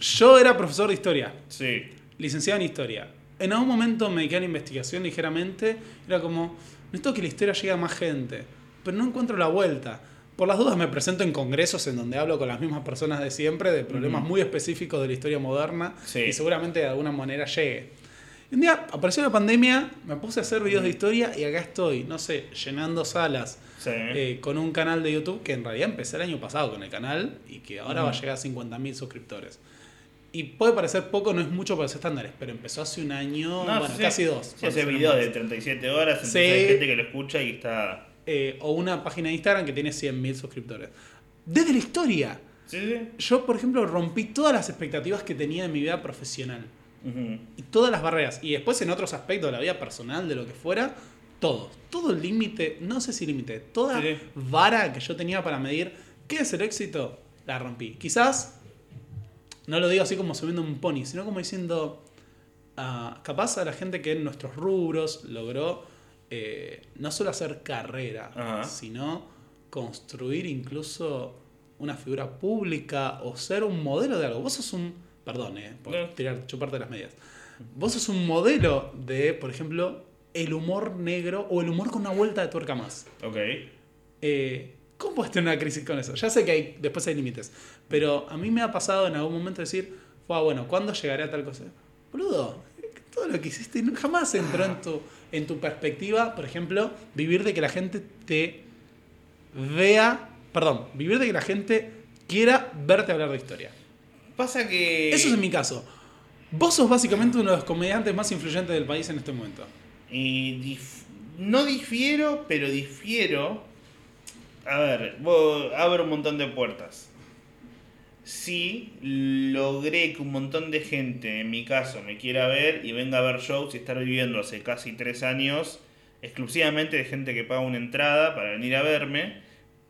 Yo era profesor de historia, Sí. licenciado en historia. En algún momento me dediqué a la investigación ligeramente. Era como, necesito que la historia llegue a más gente, pero no encuentro la vuelta. Por las dudas me presento en congresos en donde hablo con las mismas personas de siempre de problemas muy específicos de la historia moderna Sí. y seguramente de alguna manera llegue. Y un día apareció la pandemia, me puse a hacer videos de historia y acá estoy, no sé, llenando salas Sí. eh, con un canal de YouTube que en realidad empecé el año pasado con el canal y que ahora va a llegar a 50.000 suscriptores. Y puede parecer poco, no es mucho para los estándares, pero empezó hace un año, No, bueno, sí, casi dos. Sí, hace videos de 37 horas, entonces Sí. hay gente que lo escucha y está. Eh, o una página de Instagram que tiene 100.000 suscriptores. Desde la historia. Sí, sí. Yo, por ejemplo, rompí todas las expectativas que tenía en mi vida profesional. Y todas las barreras. Y después en otros aspectos de la vida personal, de lo que fuera, todo. Todo el límite, no sé si límite, toda Sí. vara que yo tenía para medir qué es el éxito, la rompí. Quizás, no lo digo así como subiendo un pony, sino como diciendo, ah, capaz a la gente que en nuestros rubros logró eh, no solo hacer carrera, Ajá. sino construir incluso una figura pública o ser un modelo de algo. Vos sos un, perdón, eh, por No. tirar, chuparte las medias. Vos sos un modelo de, por ejemplo, el humor negro o el humor con una vuelta de tuerca más. Ok. Eh, ¿Cómo puedes tener una crisis con eso? Ya sé que hay, después hay límites, pero a mí me ha pasado en algún momento decir, "Fua, bueno, ¿cuándo llegaré a tal cosa? Boludo, todo lo que hiciste jamás entró en tu, en tu perspectiva, por ejemplo, vivir de que la gente te vea, perdón, vivir de que la gente quiera verte hablar de historia. Pasa que. Eso es en mi caso. Vos sos básicamente uno de los comediantes más influyentes del país en este momento. Y dif- no difiero, pero difiero. A ver, abro un montón de puertas. Si logré que un montón de gente, en mi caso, me quiera ver y venga a ver shows y estar viviendo hace casi tres años exclusivamente de gente que paga una entrada para venir a verme,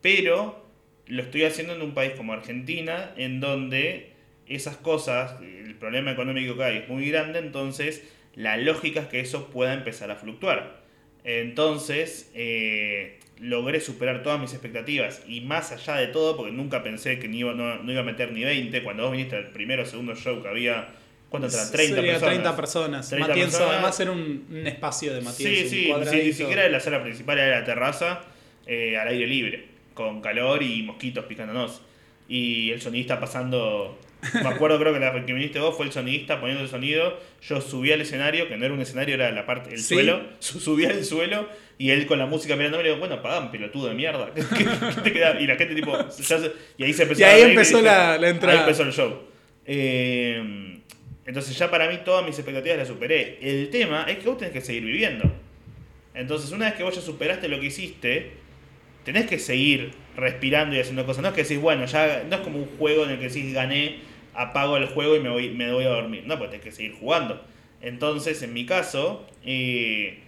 pero lo estoy haciendo en un país como Argentina, en donde esas cosas, el problema económico que hay es muy grande, entonces la lógica es que eso pueda empezar a fluctuar. Entonces, eh, logré superar todas mis expectativas y más allá de todo, porque nunca pensé que ni iba, no, no iba a meter ni 20, cuando vos viniste al primero o segundo show que había, ¿cuánto entraban? 30 Sería personas. 30 personas. 30 Matienzo, personas. además era un, un espacio de Matienzo. Sí, sí, ni siquiera la sala principal era la terraza, eh, al aire libre, con calor y mosquitos picándonos. Y el sonidista pasando. Me acuerdo, creo que la que viniste vos fue el sonidista poniendo el sonido. Yo subí al escenario, que no era un escenario, era la parte, el Sí. suelo. Su- Subí al suelo y él con la música mirándome le digo, bueno, pagan, pelotudo de mierda. ¿Qué- qué- qué te queda? Y la gente, tipo, ya se- y ahí se empezó Y ahí empezó dije, la- la entrada. Ahí empezó el show. Eh, entonces ya para mí todas mis expectativas las superé. El tema es que vos tenés que seguir viviendo. Entonces una vez que vos ya superaste lo que hiciste, tenés que seguir respirando y haciendo cosas. No es que decís, bueno, ya no es como un juego en el que decís gané, apago el juego y me voy, me voy a dormir. No, pues tenés que seguir jugando. Entonces, en mi caso, eh,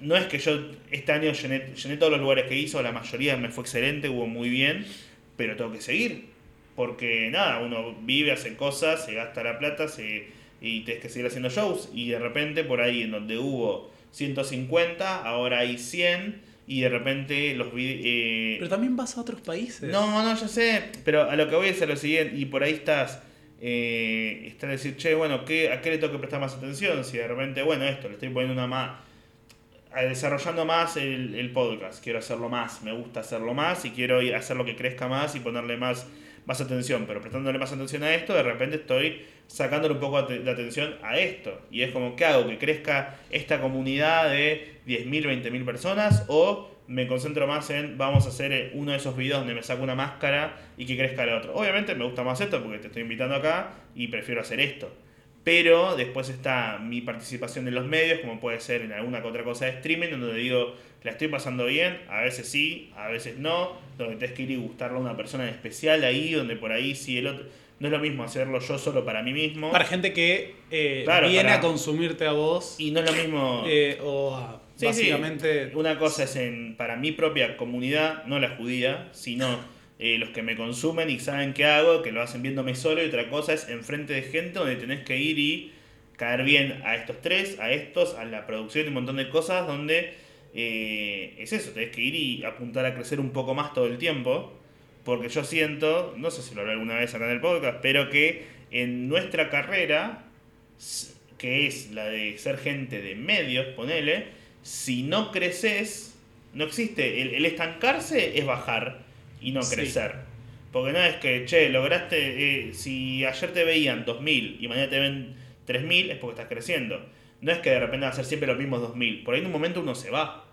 no es que yo este año llené, llené todos los lugares que hizo, la mayoría me fue excelente, hubo muy bien, pero tengo que seguir. Porque nada, uno vive, hace cosas, se gasta la plata se, y tienes que seguir haciendo shows. Y de repente por ahí en donde hubo 150, ahora hay 100 y de repente los eh, Pero también vas a otros países. no, no, yo sé, pero a lo que voy es a lo siguiente, y por ahí estás, eh, está decir, che, bueno, ¿qué, ¿a qué le tengo que prestar más atención? Si de repente, bueno, esto, le estoy poniendo una más, a- desarrollando más el, el podcast, quiero hacerlo más, me gusta hacerlo más y quiero a hacer lo que crezca más y ponerle más, más atención, pero prestándole más atención a esto, de repente estoy sacándole un poco de atención a esto. Y es como, ¿qué hago? ¿Que crezca esta comunidad de 10.000, 20.000 personas? ¿O me concentro más en, vamos a hacer eh, uno de esos videos donde me saco una máscara y que crezca el otro? Obviamente me gusta más esto porque te estoy invitando acá y prefiero hacer esto. Pero después está mi participación en los medios, como puede ser en alguna otra cosa de streaming, donde digo, la estoy pasando bien, a veces sí, a veces no, donde tenés que ir y gustarle a una persona en especial ahí, donde por ahí sí el otro... No es lo mismo hacerlo yo solo para mí mismo. Para gente que eh, Claro, viene para- a consumirte a vos Y no es lo mismo... eh, o sí. básicamente... Una cosa es en, para mi propia comunidad, no la judía, sino eh, los que me consumen y saben qué hago, que lo hacen viéndome solo. Y otra cosa es enfrente de gente donde tenés que ir y caer bien a estos tres, a estos, a la producción y un montón de cosas donde eh, es eso, tenés que ir y apuntar a crecer un poco más todo el tiempo. Porque yo siento, no sé si lo hablé alguna vez acá en el podcast, pero que en nuestra carrera, que es la de ser gente de medios, ponele, si no creces, no existe. El, el estancarse es bajar y no Sí. crecer. Porque no es que, che, lograste, eh, si ayer te veían 2.000 y mañana te ven 3.000, es porque estás creciendo. No es que de repente va a ser siempre los mismos 2.000. Por ahí en un momento uno se va.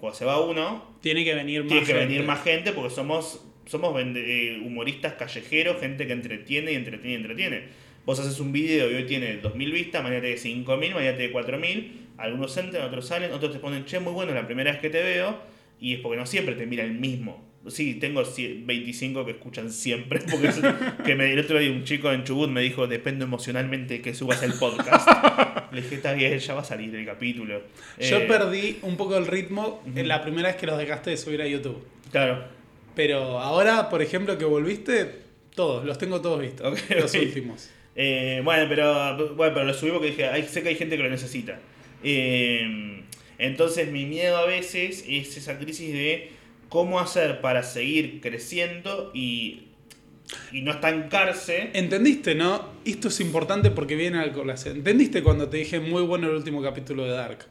Cuando se va uno, Tiene que venir más tiene que gente. venir más gente porque somos, somos eh, humoristas callejeros, gente que entretiene y entretiene y entretiene. Vos haces un video y hoy tiene 2.000 vistas, mañana tiene 5.000, mañana tiene 4.000. Algunos entran, otros salen, otros te ponen, che, muy bueno, la primera vez que te veo. Y es porque no siempre te mira el mismo. Sí, tengo cie- 25 que escuchan siempre. Porque es- que me, el otro día un chico en Chubut me dijo, depende emocionalmente que subas el podcast. Le dije, está bien, ya va a salir el capítulo. Yo Eh, perdí un poco el ritmo en la primera vez que los dejaste de subir a YouTube. Claro. Pero ahora, por ejemplo, que volviste, todos, los tengo todos vistos. Los ok. últimos. Eh, bueno, pero, bueno, pero lo subí porque dije, "Ay, sé que hay gente que lo necesita. Eh, entonces mi miedo a veces es esa crisis de cómo hacer para seguir creciendo y, y no estancarse. ¿Entendiste, no? Esto es importante porque viene al colación. ¿Entendiste cuando te dije muy bueno el último capítulo de Dark?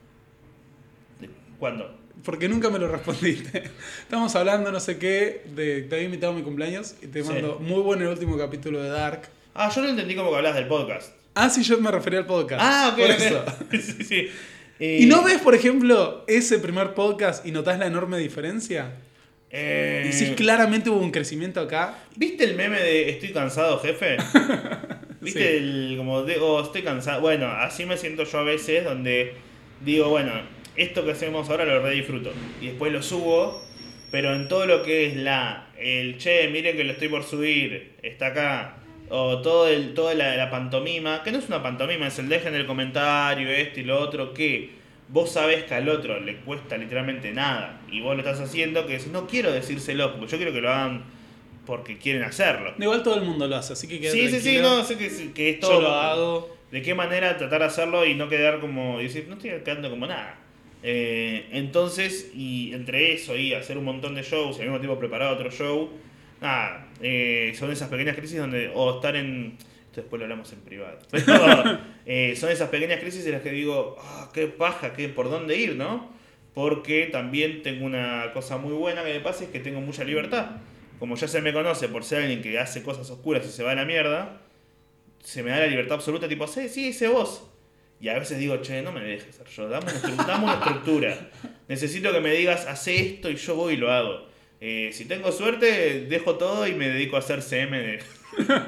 ¿Cuándo? Porque nunca me lo respondiste. Estamos hablando, no sé qué, de te había invitado a mi cumpleaños y te Sí. mando muy bueno el último capítulo de Dark. Ah, yo no entendí como que hablas del podcast. Ah, sí, yo me refería al podcast. Ah, ok. Por eso. sí, sí. Eh, ¿Y no ves, por ejemplo, ese primer podcast y notás la enorme diferencia? eh, Decís claramente hubo un crecimiento acá. ¿Viste el meme de estoy cansado, jefe? ¿Viste Sí. el como de oh, estoy cansado? Bueno, así me siento yo a veces donde digo, bueno, esto que hacemos ahora lo re disfruto y después lo subo, pero en todo lo que es la el che, miren que lo estoy por subir, está acá o todo el toda la, la pantomima, que no es una pantomima, es el dejen el comentario, esto y lo otro que vos sabés que al otro le cuesta literalmente nada y vos lo estás haciendo, que decís, no quiero decírselo, porque yo quiero que lo hagan porque quieren hacerlo. Igual todo el mundo lo hace, así que Sí, sí, sí, no, sé que, que es Yo todo. lo hago. De qué manera tratar de hacerlo y no quedar como. Y decir, no estoy quedando como nada. Eh, entonces, y entre eso y hacer un montón de shows y al mismo tiempo preparar otro show, nada, eh, son esas pequeñas crisis donde. O estar en. Esto después lo hablamos en privado. Pero, eh, son esas pequeñas crisis en las que digo, ah, qué paja, qué, por dónde ir, ¿no? Porque también tengo una cosa muy buena que me pasa, es que tengo mucha libertad. Como ya se me conoce por ser alguien que hace cosas oscuras y se va a la mierda, se me da la libertad absoluta, tipo, sí, sí, ese vos. Y a veces digo, che, no me dejes ser yo, dame una, dame una estructura. Necesito que me digas, hace esto y yo voy y lo hago. Eh, si tengo suerte, dejo todo y me dedico a hacer CM de,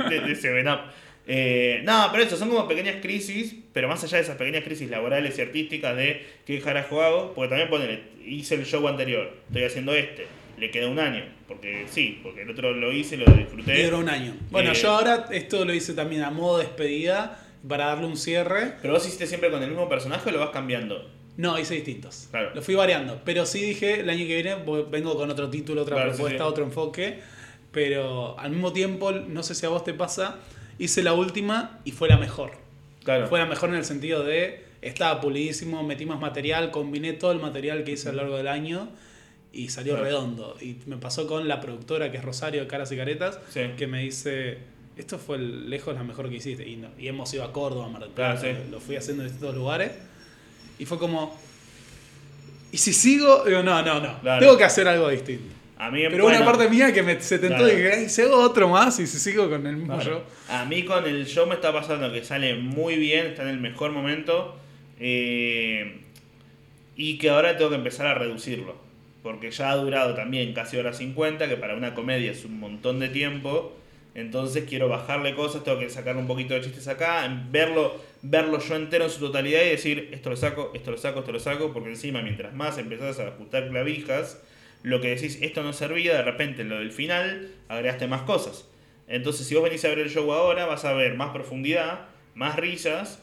de, de 7up. Eh, no, pero eso, son como pequeñas crisis, pero más allá de esas pequeñas crisis laborales y artísticas de qué carajo hago, porque también ponele, hice el show anterior, estoy haciendo este, le queda un año, porque sí, porque el otro lo hice, lo disfruté. Duró un año. Bueno, Eh, yo ahora esto lo hice también a modo despedida para darle un cierre. Pero vos hiciste siempre con el mismo personaje o lo vas cambiando. No, hice distintos. Claro. Lo fui variando. Pero sí dije, el año que viene vengo con otro título, otra Claro, sí, propuesta, sí. otro enfoque. Pero al mismo tiempo, no sé si a vos te pasa, hice la última y fue la mejor. Claro. Fue la mejor en el sentido de, estaba pulidísimo, metí más material, combiné todo el material que hice a lo largo del año y salió Claro. redondo. Y me pasó con la productora que es Rosario de Caras y Caretas, Sí. que me dice, esto fue lejos la mejor que hiciste. Y, no- y hemos ido a Córdoba, a Mar del Claro, Plata, sí. lo fui haciendo en distintos lugares. Y fue como, ¿y si sigo? Digo, no, no, no, Claro. tengo que hacer algo distinto. A mí, Pero bueno, una parte mía que me, se tentó Claro. dije, "Ay, si hago otro más y si sigo con el mismo yo. A mí con el show me está pasando que sale muy bien, está en el mejor momento. eh, y que ahora tengo que empezar a reducirlo. Porque ya ha durado también casi hora 50, que para una comedia es un montón de tiempo. Entonces quiero bajarle cosas, tengo que sacar un poquito de chistes acá, verlo, verlo yo entero en su totalidad y decir, esto lo saco, esto lo saco, esto lo saco, porque encima mientras más empezás a ajustar clavijas, lo que decís, esto no servía, de repente en lo del final agregaste más cosas. Entonces si vos venís a ver el show ahora, vas a ver más profundidad, más risas,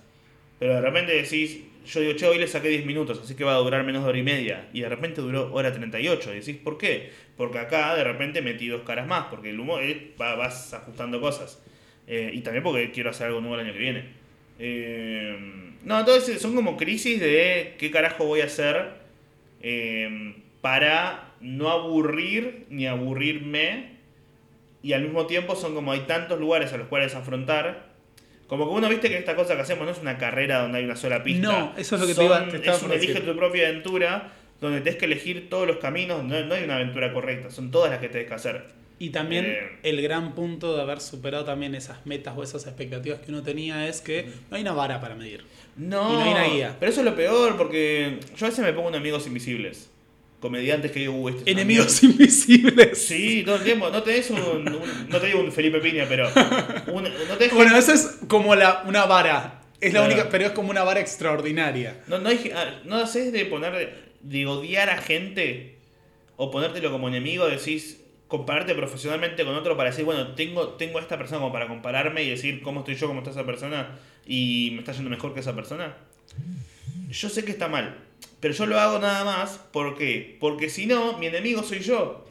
pero de repente decís, yo digo, che, hoy le saqué 10 minutos, así que va a durar menos de hora y media. Y de repente duró hora 38. Y decís, ¿por qué? Porque acá de repente metí dos caras más, porque el humor eh, va- vas ajustando cosas. Eh, y también porque quiero hacer algo nuevo el año que viene. Eh, no, entonces son como crisis de qué carajo voy a hacer para no aburrir ni aburrirme. Y al mismo tiempo son como hay tantos lugares a los cuales afrontar. Como que uno viste que esta cosa que hacemos no es una carrera donde hay una sola pista. No, eso es lo que te iba- te estaba Es un elige tu propia aventura donde tenés que elegir todos los caminos. No, no hay una aventura correcta, son todas las que tenés que hacer. Y también Eh. el gran punto de haber superado también esas metas o esas expectativas que uno tenía es que no hay una vara para medir. No, Y no hay una guía. pero eso es lo peor porque yo a veces me pongo en amigos invisibles. Comediantes que digo, "Uh, este Enemigos amigo". invisibles. Sí, todo el tiempo. No tenés un, un- no te digo un Felipe Piña, pero un- no tenés Bueno, esa es como la, una vara. Es la Claro. única, pero es como una vara extraordinaria. No, no, hay, ah, no haces de poner, de odiar a gente o ponértelo como enemigo, decís, compararte profesionalmente con otro para decir, bueno, tengo, tengo a esta persona como para compararme y decir cómo estoy yo, cómo está esa persona y me está yendo mejor que esa persona. Yo sé que está mal, pero yo lo hago nada más, ¿por qué? Porque si no, mi enemigo soy yo.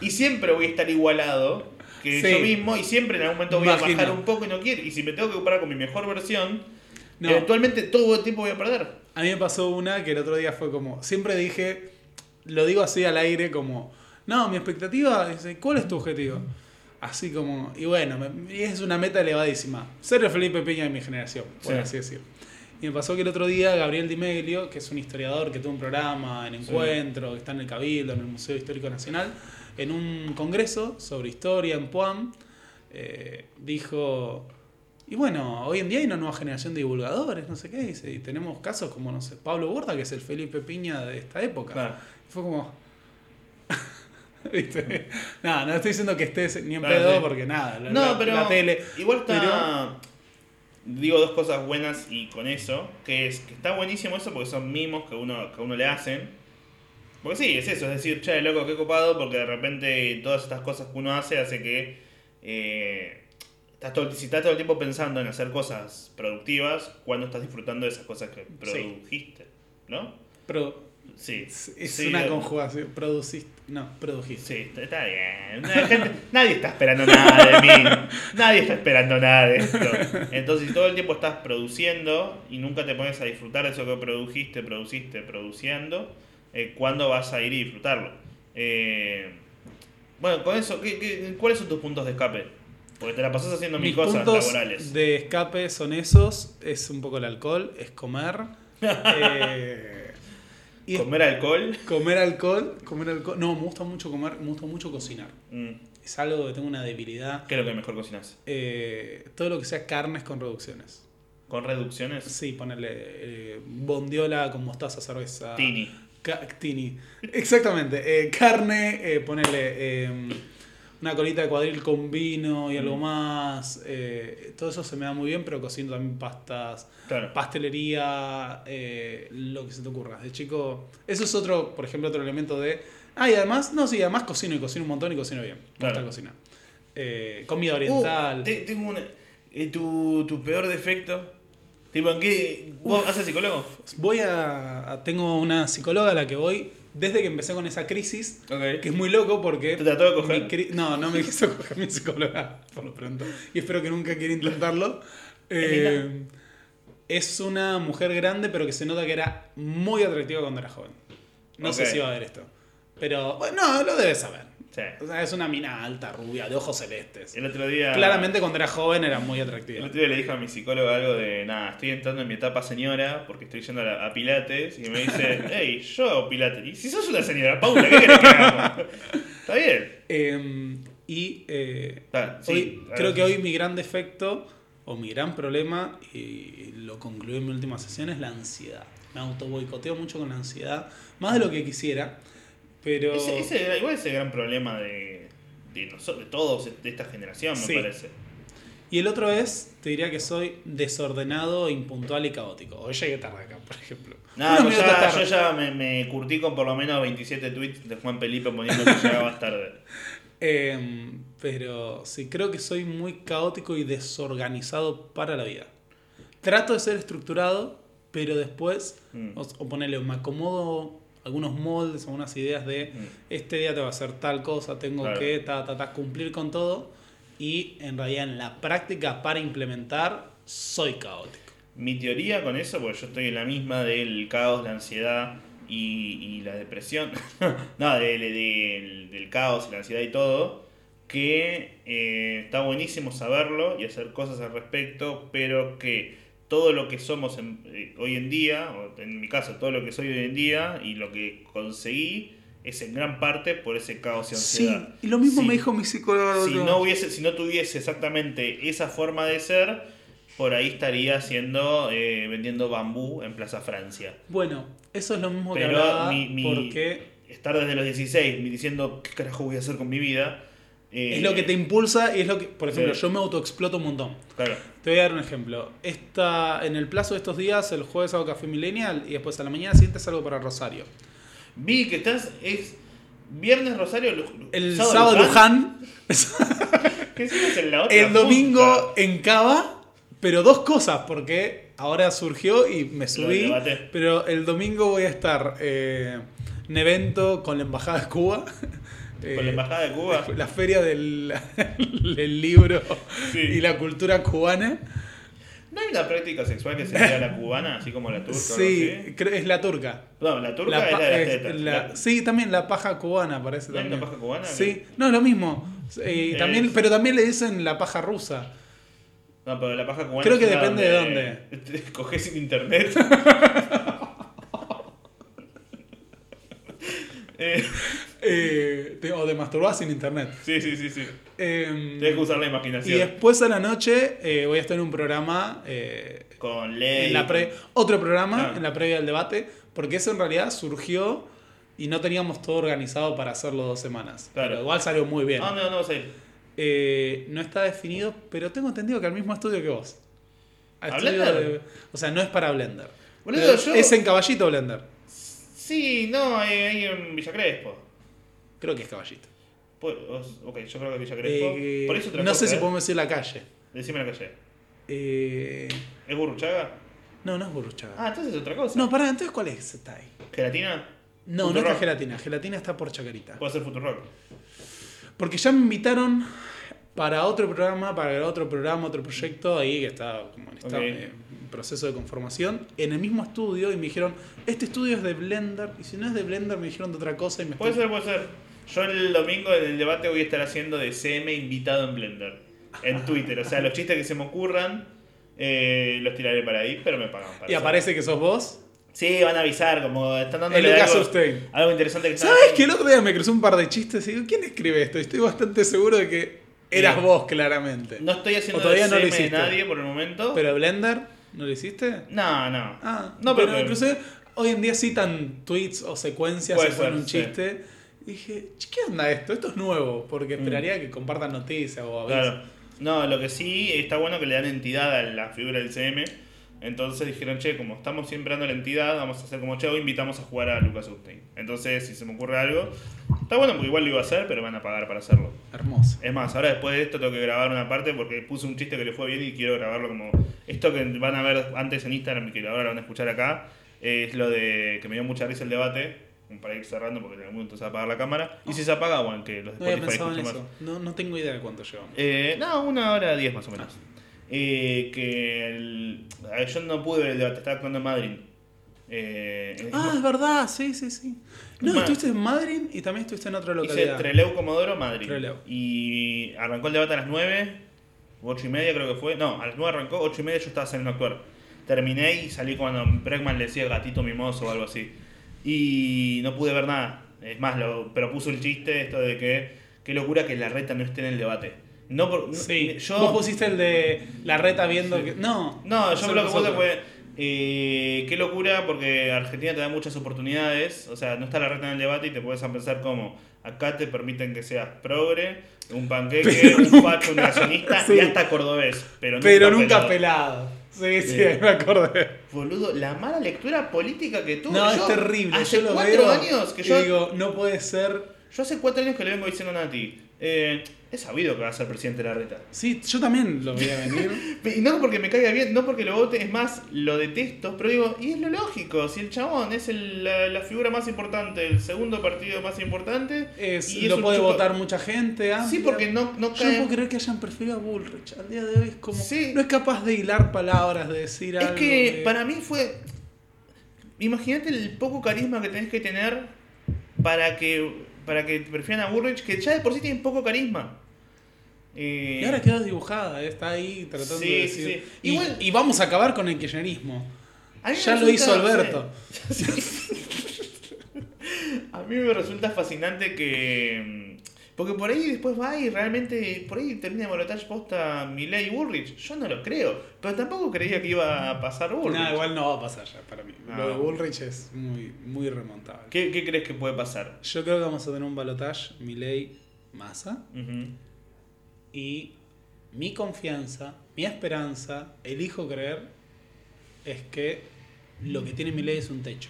Y siempre voy a estar igualado que Sí. yo mismo y siempre en algún momento voy a bajar un poco y no quiero. Y si me tengo que comparar con mi mejor versión, No. eventualmente todo el tiempo voy a perder. A mí me pasó una que el otro día fue como, siempre dije, lo digo así al aire como, no, mi expectativa es, ¿cuál es tu objetivo? Así como, y bueno, me- y es una meta elevadísima, ser el Felipe Peña de mi generación, por Sí. así decirlo. Y me pasó que el otro día Gabriel Di Meglio, que es un historiador que tuvo un programa en Encuentro, que está en el Cabildo, en el Museo Histórico Nacional, en un congreso sobre historia en Puam, eh, dijo, y bueno, hoy en día hay una nueva generación de divulgadores, no sé qué, dice, y tenemos casos como, no sé, Pablo Borda, que es el Felipe Piña de esta época. Claro. Fue como... ¿Viste? Nada, no estoy diciendo que estés ni en Claro, pedo sí. porque nada, la, No, la- pero la tele. igual está... Digo dos cosas buenas y con eso, que es que está buenísimo eso porque son mimos que uno, que a uno le hacen. Porque sí, es eso, es decir, che, loco, qué copado, porque de repente todas estas cosas que uno hace hace que... eh, estás todo, si estás todo el tiempo pensando en hacer cosas productivas, cuando estás disfrutando de esas cosas que produjiste. ¿no? Pro- Sí. es Sí, una eh, conjugación. Produciste. No, produjiste. Sí, está- bien. Gente- nadie está esperando nada de mí. Nadie está esperando nada de esto. Entonces, si todo el tiempo estás produciendo y nunca te pones a disfrutar de eso que produjiste, produciste, produciendo, eh, ¿cuándo vas a ir y disfrutarlo? Eh, bueno, con eso, ¿qué, qué, cuáles son tus puntos de escape? Porque te la pasas haciendo mil Mis cosas puntos laborales. de escape son esos. Es un poco el alcohol, es comer. eh, y es Comer alcohol. comer alcohol. Comer alcohol. No, me gusta mucho comer, me gusta mucho cocinar. Mm, Es algo que tengo una debilidad. ¿Qué es lo que mejor cocinas? Eh, todo lo que sea carnes con reducciones. ¿Con reducciones? Sí, ponerle eh, bondiola con mostaza, cerveza. Tini. Tini. Exactamente. eh, carne, eh, ponerle eh, una colita de cuadril con vino y algo Mm. más. eh, todo eso se me da muy bien, pero cocino también pastas, Claro. pastelería, eh, lo que se te ocurra. De chico, eso es otro, por ejemplo, otro elemento de... Ah, y además, no, sí, además cocino y cocino un montón y cocino bien. Me Claro. gusta cocinar. Eh, comida oriental. Uh, te- tengo una. eh, tu, tu peor defecto. Tipo, ¿en qué? ¿Vos haces psicólogo? Voy a, a- Tengo una psicóloga a la que voy desde que empecé con esa crisis, que es muy loco porque... ¿Te trató de coger? no, no me quiso coger mi psicóloga, por lo pronto. Y espero que nunca quiera intentarlo. Eh, es una mujer grande, pero que se nota que era muy atractiva cuando era joven. No sé si va a ver esto. Pero, bueno, no, lo debes saber. Sí. O sea, es una mina alta, rubia, de ojos celestes. El otro día. Claramente cuando era joven era muy El atractiva. otro día le dije a mi psicólogo algo de, nada, estoy entrando en mi etapa señora porque estoy yendo a, la- a Pilates y me dice, hey, yo hago Pilates. Y si sos una señora, Paula, ¿qué querés que hagamos? Está bien. Eh, y eh, Está, sí, hoy- ahora creo sí. que hoy mi gran defecto o mi gran problema, y lo concluí en mi última sesión, es la ansiedad. Me auto boicoteo mucho con la ansiedad, más de lo que quisiera, pero... Ese, igual es el gran problema de, de, nosotros, de todos, de esta generación, me Sí. parece. Y el otro es, te diría que soy desordenado, impuntual y caótico. Hoy llegué tarde acá, por ejemplo. No, Unos yo minutos ya, yo ya me, me curtí con por lo menos 27 tweets de Juan Felipe poniendo que llegabas tarde. Eh, pero sí, creo que soy muy caótico y desorganizado para la vida. Trato de ser estructurado, pero después, Mm. o, o ponerle, me acomodo algunos moldes, algunas ideas de Mm. este día te va a hacer tal cosa, tengo Claro. que ta, ta, ta, cumplir con todo. Y en realidad en la práctica para implementar soy caótico. Mi teoría con eso, porque yo estoy en la misma del caos, la ansiedad y, y la depresión, no, de- de- del- del caos, la ansiedad y todo, que eh, está buenísimo saberlo y hacer cosas al respecto, pero que todo lo que somos en- eh, hoy en día, o en mi caso, todo lo que soy hoy en día y lo que conseguí, es en gran parte por ese caos y Sí, ansiedad. y lo mismo Sí. me dijo mi psicólogo. si no hubiese, si no tuviese exactamente esa forma de ser, por ahí estaría haciendo eh, vendiendo bambú en Plaza Francia. Bueno, eso es lo mismo que hablaba mi, mi- porque estar desde los 16 diciendo qué carajo voy a hacer con mi vida. Eh, es lo que te impulsa y es lo que, por ejemplo, Sí. yo me autoexploto un montón. Claro. Te voy a dar un ejemplo. Esta, en el plazo de estos días, el jueves hago café millennial y después a la mañana siguiente salgo para Rosario. Vi que estás es viernes Rosario, Lu- El sábado, Luján, ¿Qué sigues en la otra el domingo punta? en Cava, pero dos cosas, porque ahora surgió y me subí, pero el domingo voy a estar eh, en evento con la Embajada de Cuba. Con la Eh, embajada de Cuba. La feria del, del libro Sí. y la cultura cubana. ¿No hay una práctica sexual que sería la cubana, así como la turca? Sí, creo- es la turca. No, la turca La es la de las tetas. la- La- sí, también la paja cubana parece ¿No hay también. una paja cubana? Sí, no, lo mismo. Eh, Es- también, pero también le dicen la paja rusa. No, pero la paja cubana. Creo que depende de donde Coges sin internet. Eh, Eh, de- o de masturbar sin internet. sí, sí, sí, sí. Eh, Tienes que usar la y imaginación. después a la noche eh, voy a estar en un programa, eh, Con ley. en la pre- otro programa, Ah. en la previa del debate, porque eso en realidad surgió y no teníamos todo organizado para hacerlo dos semanas. Claro. Pero igual salió muy bien. No, no a ir. Eh, no está definido, pero tengo entendido que al mismo estudio que vos. ¿A Blender? de- o sea, no es para Blender. Pero yo- Es en Caballito Blender. Sí, no, ahí, ahí en Villa Crespo. Creo que es Caballito. Pues, ok, yo creo que Villa Crespo. Eh, Por eso otra no sé si ¿eh? podemos decir la calle. Decime la calle. Eh, ¿Es Burruchaga? No, no es burruchaga. Ah, entonces es otra cosa. No, pará, entonces ¿cuál es está ahí? ¿Gelatina? No, no está gelatina. Gelatina está por Chacarita. Puede ser Futurock. Porque ya me invitaron para otro programa, para otro programa, otro proyecto, ahí que está como en eh, proceso de conformación, en el mismo estudio y me dijeron, este estudio es de Blender, y si no es de Blender me dijeron de otra cosa y me Puede estoy- ser, puede ser. Yo el domingo en el debate voy a estar haciendo de CM invitado en Blender. En Twitter. O sea, los chistes que se me ocurran eh, los tiraré para ahí, pero me pagan para Y eso. aparece que sos vos. Sí, van a avisar, como están dando algo, Sustain. algo interesante que ¿Sabes que el otro día me cruzó un par de chistes y digo, ¿quién escribe esto? Y estoy bastante seguro de que eras Bien. vos, claramente. No estoy haciendo O todavía no lo de hiciste. nadie por el momento. ¿Pero Blender? ¿No lo hiciste? No, no. Ah, no, pero pero, inclusive hoy en día citan tweets o secuencias ponen ser, un sí. Y dije, "Che, ¿qué onda esto? Esto es nuevo, porque esperaría que compartan noticias o avisos. Mm. Claro. No, lo que sí está bueno que le dan entidad a la figura del CM. Entonces dijeron, che, como estamos siempre dando la entidad, vamos a hacer como che, hoy invitamos a jugar a Lucas Upstein. Entonces, si se me ocurre algo, está bueno porque igual lo iba a hacer, pero van a pagar para hacerlo. Hermoso. Es más, ahora después de esto tengo que grabar una parte porque puse un chiste que le fue bien y quiero grabarlo como. Esto que van a ver antes en Instagram y que ahora lo van a escuchar acá, es lo de que me dio mucha risa el debate, para ir cerrando porque en algún momento se va a apagar la cámara. Y si se apaga, bueno, que los No había Spotify en eso. No, no tengo idea de cuánto llevamos. eh, no, una hora diez más o menos. Eh, que el- yo no pude ver el debate, estaba actuando en Madrid. Eh, Ah, es verdad, sí, sí, sí. No, estuviste en Madrid y también estuviste en otra hice localidad. Treleu Comodoro, Madrid. Y arrancó el debate a las 9, 8 y media creo que fue. No, a las 9 arrancó, 8 y media yo estaba saliendo a actuar. Terminé y salí cuando Bregman le decía gatito mimoso o algo así. Y no pude ver nada. Es más, lo, pero puso el chiste esto de que qué locura que la reta no esté en el debate. No por, no- Sí, yo, vos pusiste el de la reta viendo Sí. que. No, No, yo lo que puse fue. eh, qué locura, porque Argentina te da muchas oportunidades. O sea, no está la reta en el debate y te puedes a pensar como. Acá te permiten que seas progre, un panqueque, Pero un nunca- un negacionista sí. y hasta cordobés. Pero nunca, Pero nunca pelado. pelado. Sí, sí, Sí. ahí me acordé. Boludo, la mala lectura política que tuve. No, yo es terrible. Hace yo lo cuatro veo años que yo. digo, no puede ser. Yo hace cuatro años que le vengo diciendo a Nati. Eh, he sabido que va a ser presidente de la reta. Sí, yo también lo veía venir. Y no porque me caiga bien, no porque lo vote, es más, lo detesto, pero digo, y es lo lógico, si el chabón es el- la, la figura más importante, el segundo partido más importante, Es, y es lo puede votar mucha gente. Sí, amplia. porque no, no Yo no cae... puedo creer que hayan preferido a Bullrich. Al día de hoy es como. Sí. No es capaz de hilar palabras, de decir Es algo. que de- para mí fue... Imagínate el poco carisma que tenés que tener para que, para que te prefieran a Burrich, que ya de por sí tienen poco carisma. Eh, Y ahora quedó dibujada, eh, está ahí tratando Sí, de decir. sí. Y, Igual- y vamos a acabar con el kirchnerismo. Ya lo hizo Alberto. A mí me resulta fascinante que. mm, Porque por ahí después va y realmente. Por ahí termina Balotage posta Milei Bullrich. Yo no lo creo. Pero tampoco creía que iba a pasar Bullrich. No, igual no va a pasar ya para mí. No. Lo de Bullrich es muy, muy remontable. ¿Qué, qué crees que puede pasar? Yo creo que vamos a tener un balotage Milei Massa Ujú. Y mi confianza, mi esperanza, elijo creer es que lo que tiene Milei es un techo.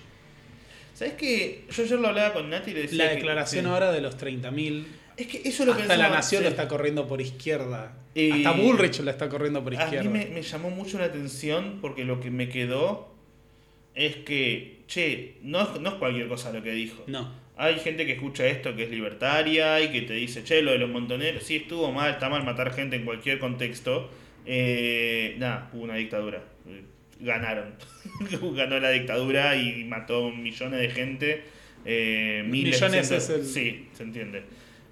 ¿Sabes qué? Yo ayer lo hablaba con Nati y le decía. La que- declaración sí. ahora de los 30.000 Es que eso lo hasta pensaba, la nación sí. lo está corriendo por izquierda. Y- Hasta Bullrich lo está corriendo por A izquierda. mí me, me llamó mucho la atención porque lo que me quedó es que, che, no, es- no es cualquier cosa lo que dijo. No. Hay gente que escucha esto que es libertaria y que te dice, che, lo de los montoneros, sí estuvo mal, está mal matar gente en cualquier contexto. Eh, nada, hubo una dictadura. Eh, Ganaron. Ganó la dictadura y mató millones de gente. eh, miles, Millones es el- Sí, se entiende.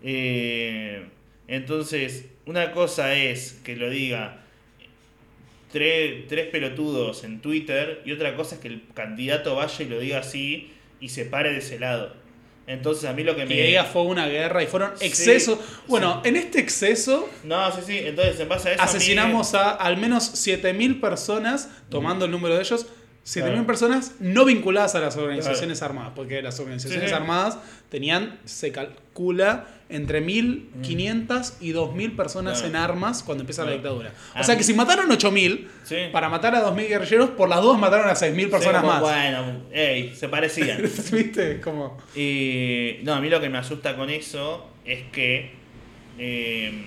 Eh, entonces, una cosa es que lo diga tres, tres pelotudos en Twitter y otra cosa es que el candidato vaya y lo diga así y se pare de ese lado. Entonces a mí lo que me... Y ella fue una guerra y fueron Sí, excesos. Bueno, en este exceso No, sí, sí, entonces en base a eso... a mí- asesinamos a al menos 7.000 personas, tomando el número de ellos, 7.000 Claro. personas no vinculadas a las organizaciones armadas, porque las organizaciones Sí, sí. armadas tenían, se calcula, entre 1.500 y 2.000 personas en armas cuando empieza la dictadura. O A sea que si mataron 8.000, Sí. para matar a 2.000 guerrilleros, por las dos mataron a 6.000 personas como, más. Bueno, ey, se parecían. ¿Viste? Como... Y no, a mí lo que me asusta con eso es que eh,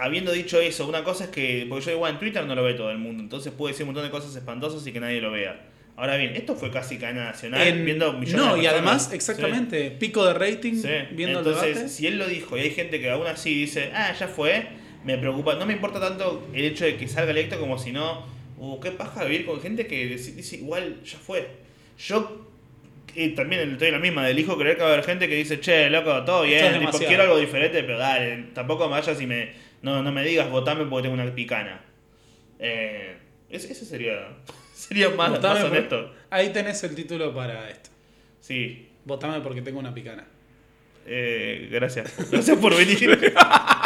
habiendo dicho eso, una cosa es que, porque yo igual en Twitter no lo ve todo el mundo, entonces puede decir un montón de cosas espantosas y que nadie lo vea. Ahora bien, esto fue casi cadena nacional, En- viendo millones no, de y además, exactamente, pico de rating Sí. Viendo Entonces, el debate. si él lo dijo y hay gente que aún así dice, ah, ya fue, me preocupa. No me importa tanto el hecho de que salga electo como si no, uh, qué paja vivir con gente que dice, igual, ya fue. Yo eh, también estoy la misma, elijo creer que va a haber gente que dice, che, loco, todo bien, tipo, quiero algo diferente, pero dale, tampoco me vayas y me, no, no me digas votame porque tengo una picana. Eh, ese ese sería, sería más, Votame más por- honesto. Ahí tenés el título para esto. Sí, Votame porque tengo una picana. Eh, gracias. Gracias por venir.